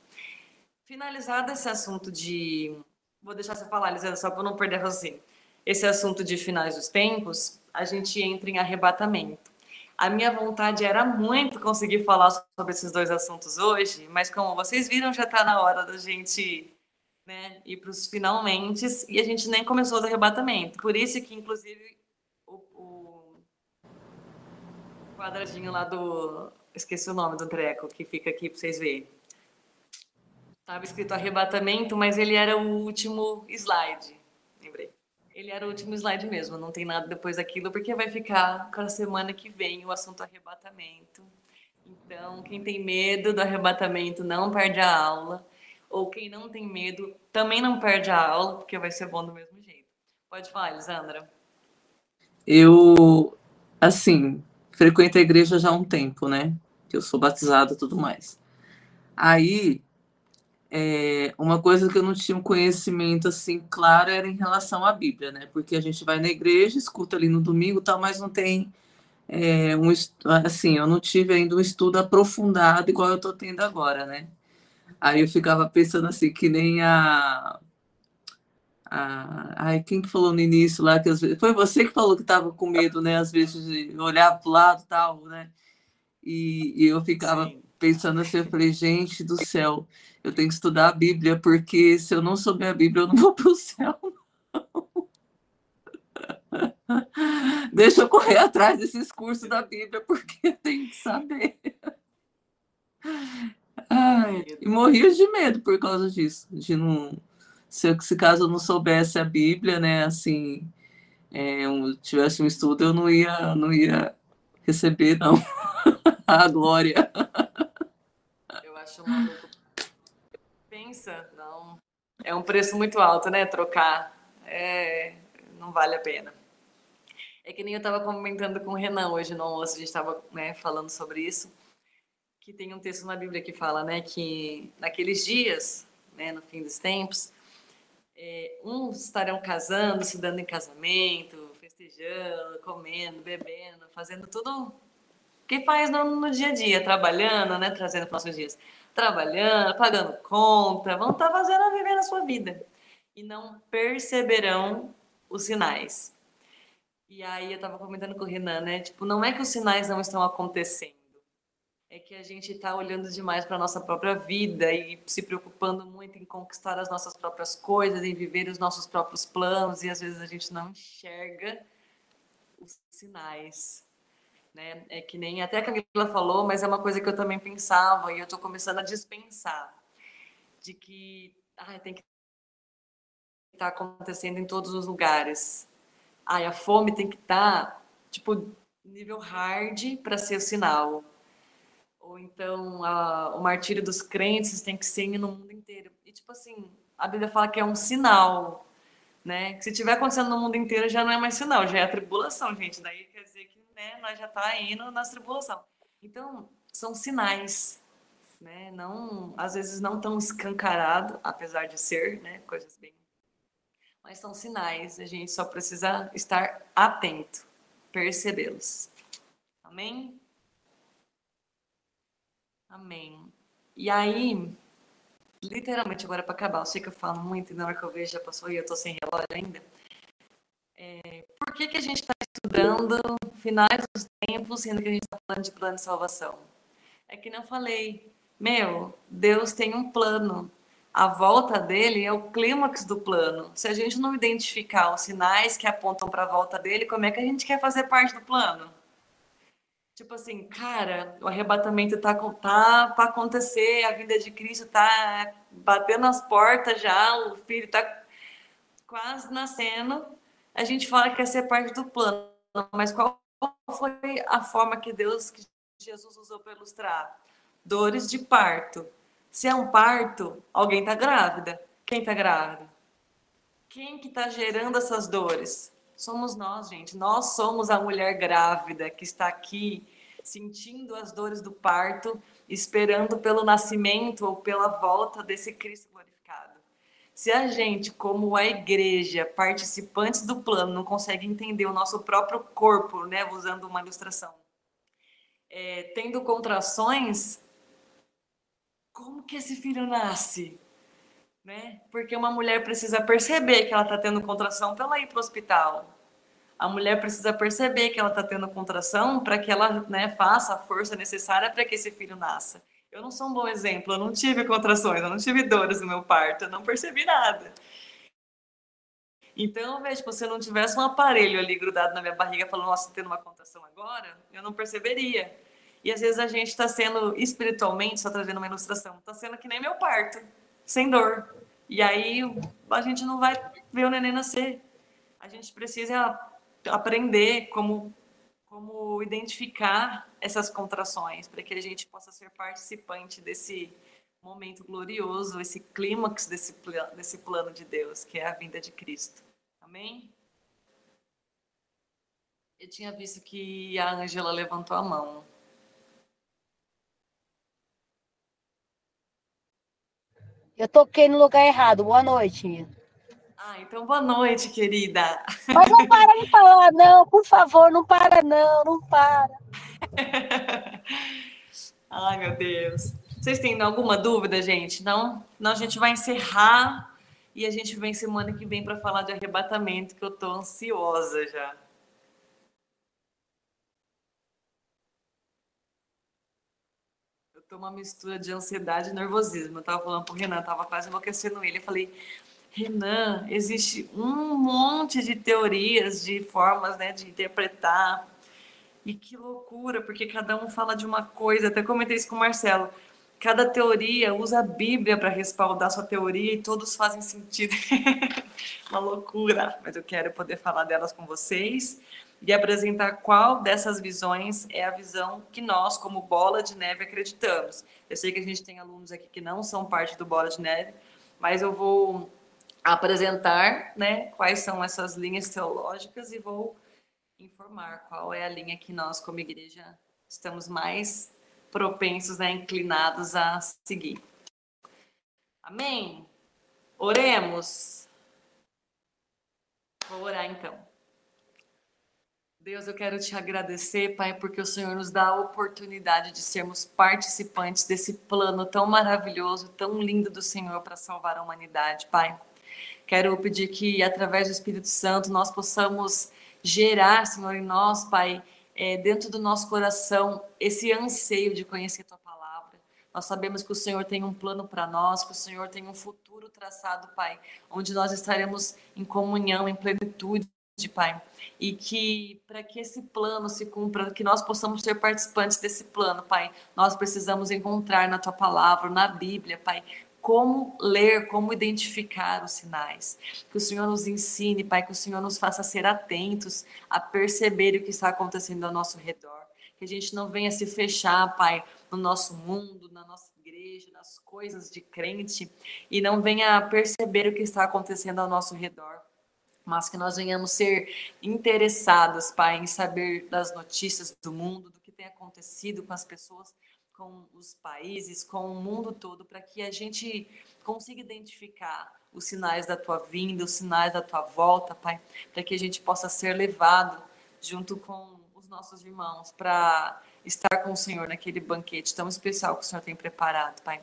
Finalizado esse assunto de. Vou deixar você falar, Lisandra, só para não perder raciocínio. Esse assunto de finais dos tempos, a gente entra em arrebatamento. A minha vontade era muito conseguir falar sobre esses dois assuntos hoje, mas como vocês viram, já está na hora da gente né, ir para os finalmente e a gente nem começou do arrebatamento. Por isso que, inclusive, o, o quadradinho lá do. Esqueci o nome do treco que fica aqui para vocês verem. Estava escrito arrebatamento, mas ele era o último slide. Lembrei. Ele era o último slide mesmo, não tem nada depois daquilo, porque vai ficar com a semana que vem o assunto arrebatamento. Então, quem tem medo do arrebatamento não perde a aula. Ou quem não tem medo também não perde a aula, porque vai ser bom do mesmo jeito. Pode falar, Elisandra. Eu, assim, frequento a igreja já há um tempo, né? Que eu sou batizada e tudo mais. Aí, é, uma coisa que eu não tinha um conhecimento assim claro era em relação à Bíblia, né? Porque a gente vai na igreja, escuta ali no domingo, tal, mas não tem é, um assim, eu não tive ainda um estudo aprofundado igual eu estou tendo agora, né? Aí eu ficava pensando assim que nem a, a ai quem que falou no início lá que vezes foi você que falou que estava com medo, né? Às vezes de olhar para o lado, tal, né? E, e eu ficava Sim. pensando assim, eu falei, gente do céu eu tenho que estudar a Bíblia, porque se eu não souber a Bíblia, eu não vou para o céu. Não. Deixa eu correr atrás desses cursos da Bíblia, porque eu tenho que saber. Ai, e morria de medo por causa disso, de não. Se, se caso eu não soubesse a Bíblia, né, assim, é, um, tivesse um estudo, eu não ia, não ia receber, não, a glória. Eu acho maluco pensa, não. É um preço muito alto, né? Trocar. É, não vale a pena. É que nem eu estava comentando com o Renan hoje no almoço, a gente estava né, falando sobre isso, que tem um texto na Bíblia que fala, né, que naqueles dias, né, no fim dos tempos, é, uns estarão casando, se dando em casamento, festejando, comendo, bebendo, fazendo tudo que faz no, no dia a dia, trabalhando, né, trazendo para os nossos dias trabalhando, pagando conta, vão estar tá fazendo a viver na sua vida e não perceberão os sinais. E aí eu estava comentando com o Renan, né? Tipo, não é que os sinais não estão acontecendo, é que a gente está olhando demais para a nossa própria vida e se preocupando muito em conquistar as nossas próprias coisas, em viver os nossos próprios planos, e às vezes a gente não enxerga os sinais né? É que nem até a Camila falou, mas é uma coisa que eu também pensava e eu estou começando a dispensar de que ah, tem que estar tá acontecendo em todos os lugares. Ai, a fome tem que estar tá, tipo nível hard para ser o sinal. Ou então a, o martírio dos crentes tem que ser no mundo inteiro. E tipo assim, a Bíblia fala que é um sinal, né? Que se tiver acontecendo no mundo inteiro já não é mais sinal, já é a tribulação, gente. Daí quer dizer que né, nós já está indo na tribulação. Então, são sinais, né? Não, às vezes não tão escancarado, apesar de ser, né, coisas bem mas são sinais, a gente só precisa estar atento, percebê-los. Amém? Amém. E aí, literalmente, agora para acabar, eu sei que eu falo muito e na hora que eu vejo já passou e eu tô sem relógio ainda. É, por que, que a gente está estudando finais dos tempos, sendo que a gente está falando de plano de salvação? É que não falei, meu, Deus tem um plano. A volta dele é o clímax do plano. Se a gente não identificar os sinais que apontam para a volta dele, como é que a gente quer fazer parte do plano? Tipo assim, cara, o arrebatamento tá, tá para acontecer, a vida de Cristo tá batendo as portas já, o filho tá quase nascendo a gente fala que quer ser parte do plano, mas qual foi a forma que Deus, que Jesus usou para ilustrar? Dores de parto. Se é um parto, alguém está grávida. Quem está grávida? Quem que está gerando essas dores? Somos nós, gente. Nós somos a mulher grávida que está aqui sentindo as dores do parto, esperando pelo nascimento ou pela volta desse Cristo glorificado. Se a gente, como a igreja, participantes do plano, não consegue entender o nosso próprio corpo, né, usando uma ilustração, é, tendo contrações, como que esse filho nasce? Né? Porque uma mulher precisa perceber que ela está tendo contração para ela ir para o hospital. A mulher precisa perceber que ela está tendo contração para que ela né, faça a força necessária para que esse filho nasça. Eu não sou um bom exemplo, eu não tive contrações, eu não tive dores no meu parto, eu não percebi nada. Então, veja, tipo, se eu não tivesse um aparelho ali grudado na minha barriga falando, nossa, tendo uma contração agora, eu não perceberia. E às vezes a gente está sendo espiritualmente, só trazendo uma ilustração, está sendo que nem meu parto, sem dor. E aí a gente não vai ver o neném nascer. A gente precisa aprender como, como identificar essas contrações, para que a gente possa ser participante desse momento glorioso, esse clímax desse, desse plano de Deus, que é a vinda de Cristo. Amém? Eu tinha visto que a Angela levantou a mão. Eu toquei no lugar errado. Boa noite. Ah, então boa noite, querida. Mas não para de falar, não, por favor, não para, não, não para. Ai, meu Deus. Vocês têm alguma dúvida, gente? Não? Não, a gente vai encerrar e a gente vem semana que vem para falar de arrebatamento, que eu tô ansiosa já. Tô uma mistura de ansiedade e nervosismo. Eu tava falando pro Renan, tava quase enlouquecendo ele. Eu falei, Renan, existe um monte de teorias, de formas né, de interpretar. E que loucura, porque cada um fala de uma coisa. Até comentei isso com o Marcelo. Cada teoria usa a Bíblia para respaldar sua teoria e todos fazem sentido. uma loucura. Mas eu quero poder falar delas com vocês e apresentar qual dessas visões é a visão que nós, como Bola de Neve, acreditamos. Eu sei que a gente tem alunos aqui que não são parte do Bola de Neve, mas eu vou apresentar né, quais são essas linhas teológicas e vou informar qual é a linha que nós, como igreja, estamos mais propensos, né, inclinados a seguir. Amém? Oremos. Vou orar então. Deus, eu quero te agradecer, Pai, porque o Senhor nos dá a oportunidade de sermos participantes desse plano tão maravilhoso, tão lindo do Senhor para salvar a humanidade, Pai. Quero pedir que, através do Espírito Santo, nós possamos gerar, Senhor, em nós, Pai, é, dentro do nosso coração, esse anseio de conhecer Tua palavra. Nós sabemos que o Senhor tem um plano para nós, que o Senhor tem um futuro traçado, Pai, onde nós estaremos em comunhão, em plenitude, Pai e que para que esse plano se cumpra, que nós possamos ser participantes desse plano, Pai, nós precisamos encontrar na tua palavra, na Bíblia, Pai, como ler, como identificar os sinais. Que o Senhor nos ensine, Pai, que o Senhor nos faça ser atentos a perceber o que está acontecendo ao nosso redor. Que a gente não venha se fechar, Pai, no nosso mundo, na nossa igreja, nas coisas de crente, e não venha perceber o que está acontecendo ao nosso redor mas que nós venhamos ser interessados, Pai, em saber das notícias do mundo, do que tem acontecido com as pessoas, com os países, com o mundo todo, para que a gente consiga identificar os sinais da tua vinda, os sinais da tua volta, Pai, para que a gente possa ser levado junto com os nossos irmãos para estar com o Senhor naquele banquete tão especial que o Senhor tem preparado, Pai.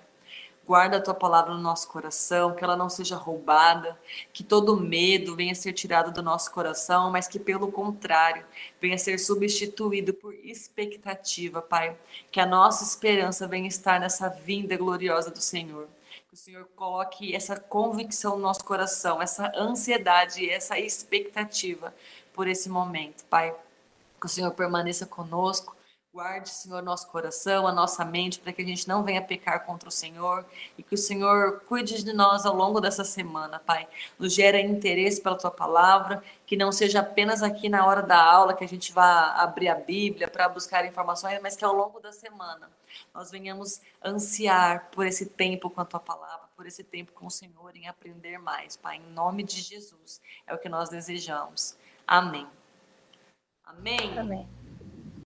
Guarda a tua palavra no nosso coração, que ela não seja roubada, que todo medo venha ser tirado do nosso coração, mas que pelo contrário, venha ser substituído por expectativa, Pai. Que a nossa esperança venha estar nessa vinda gloriosa do Senhor. Que o Senhor coloque essa convicção no nosso coração, essa ansiedade, essa expectativa por esse momento, Pai. Que o Senhor permaneça conosco Guarde, Senhor, nosso coração, a nossa mente, para que a gente não venha pecar contra o Senhor e que o Senhor cuide de nós ao longo dessa semana, Pai. Nos gera interesse pela tua palavra, que não seja apenas aqui na hora da aula que a gente vá abrir a Bíblia para buscar informações, mas que ao longo da semana nós venhamos ansiar por esse tempo com a tua palavra, por esse tempo com o Senhor, em aprender mais, Pai. Em nome de Jesus, é o que nós desejamos. Amém. Amém. Amém.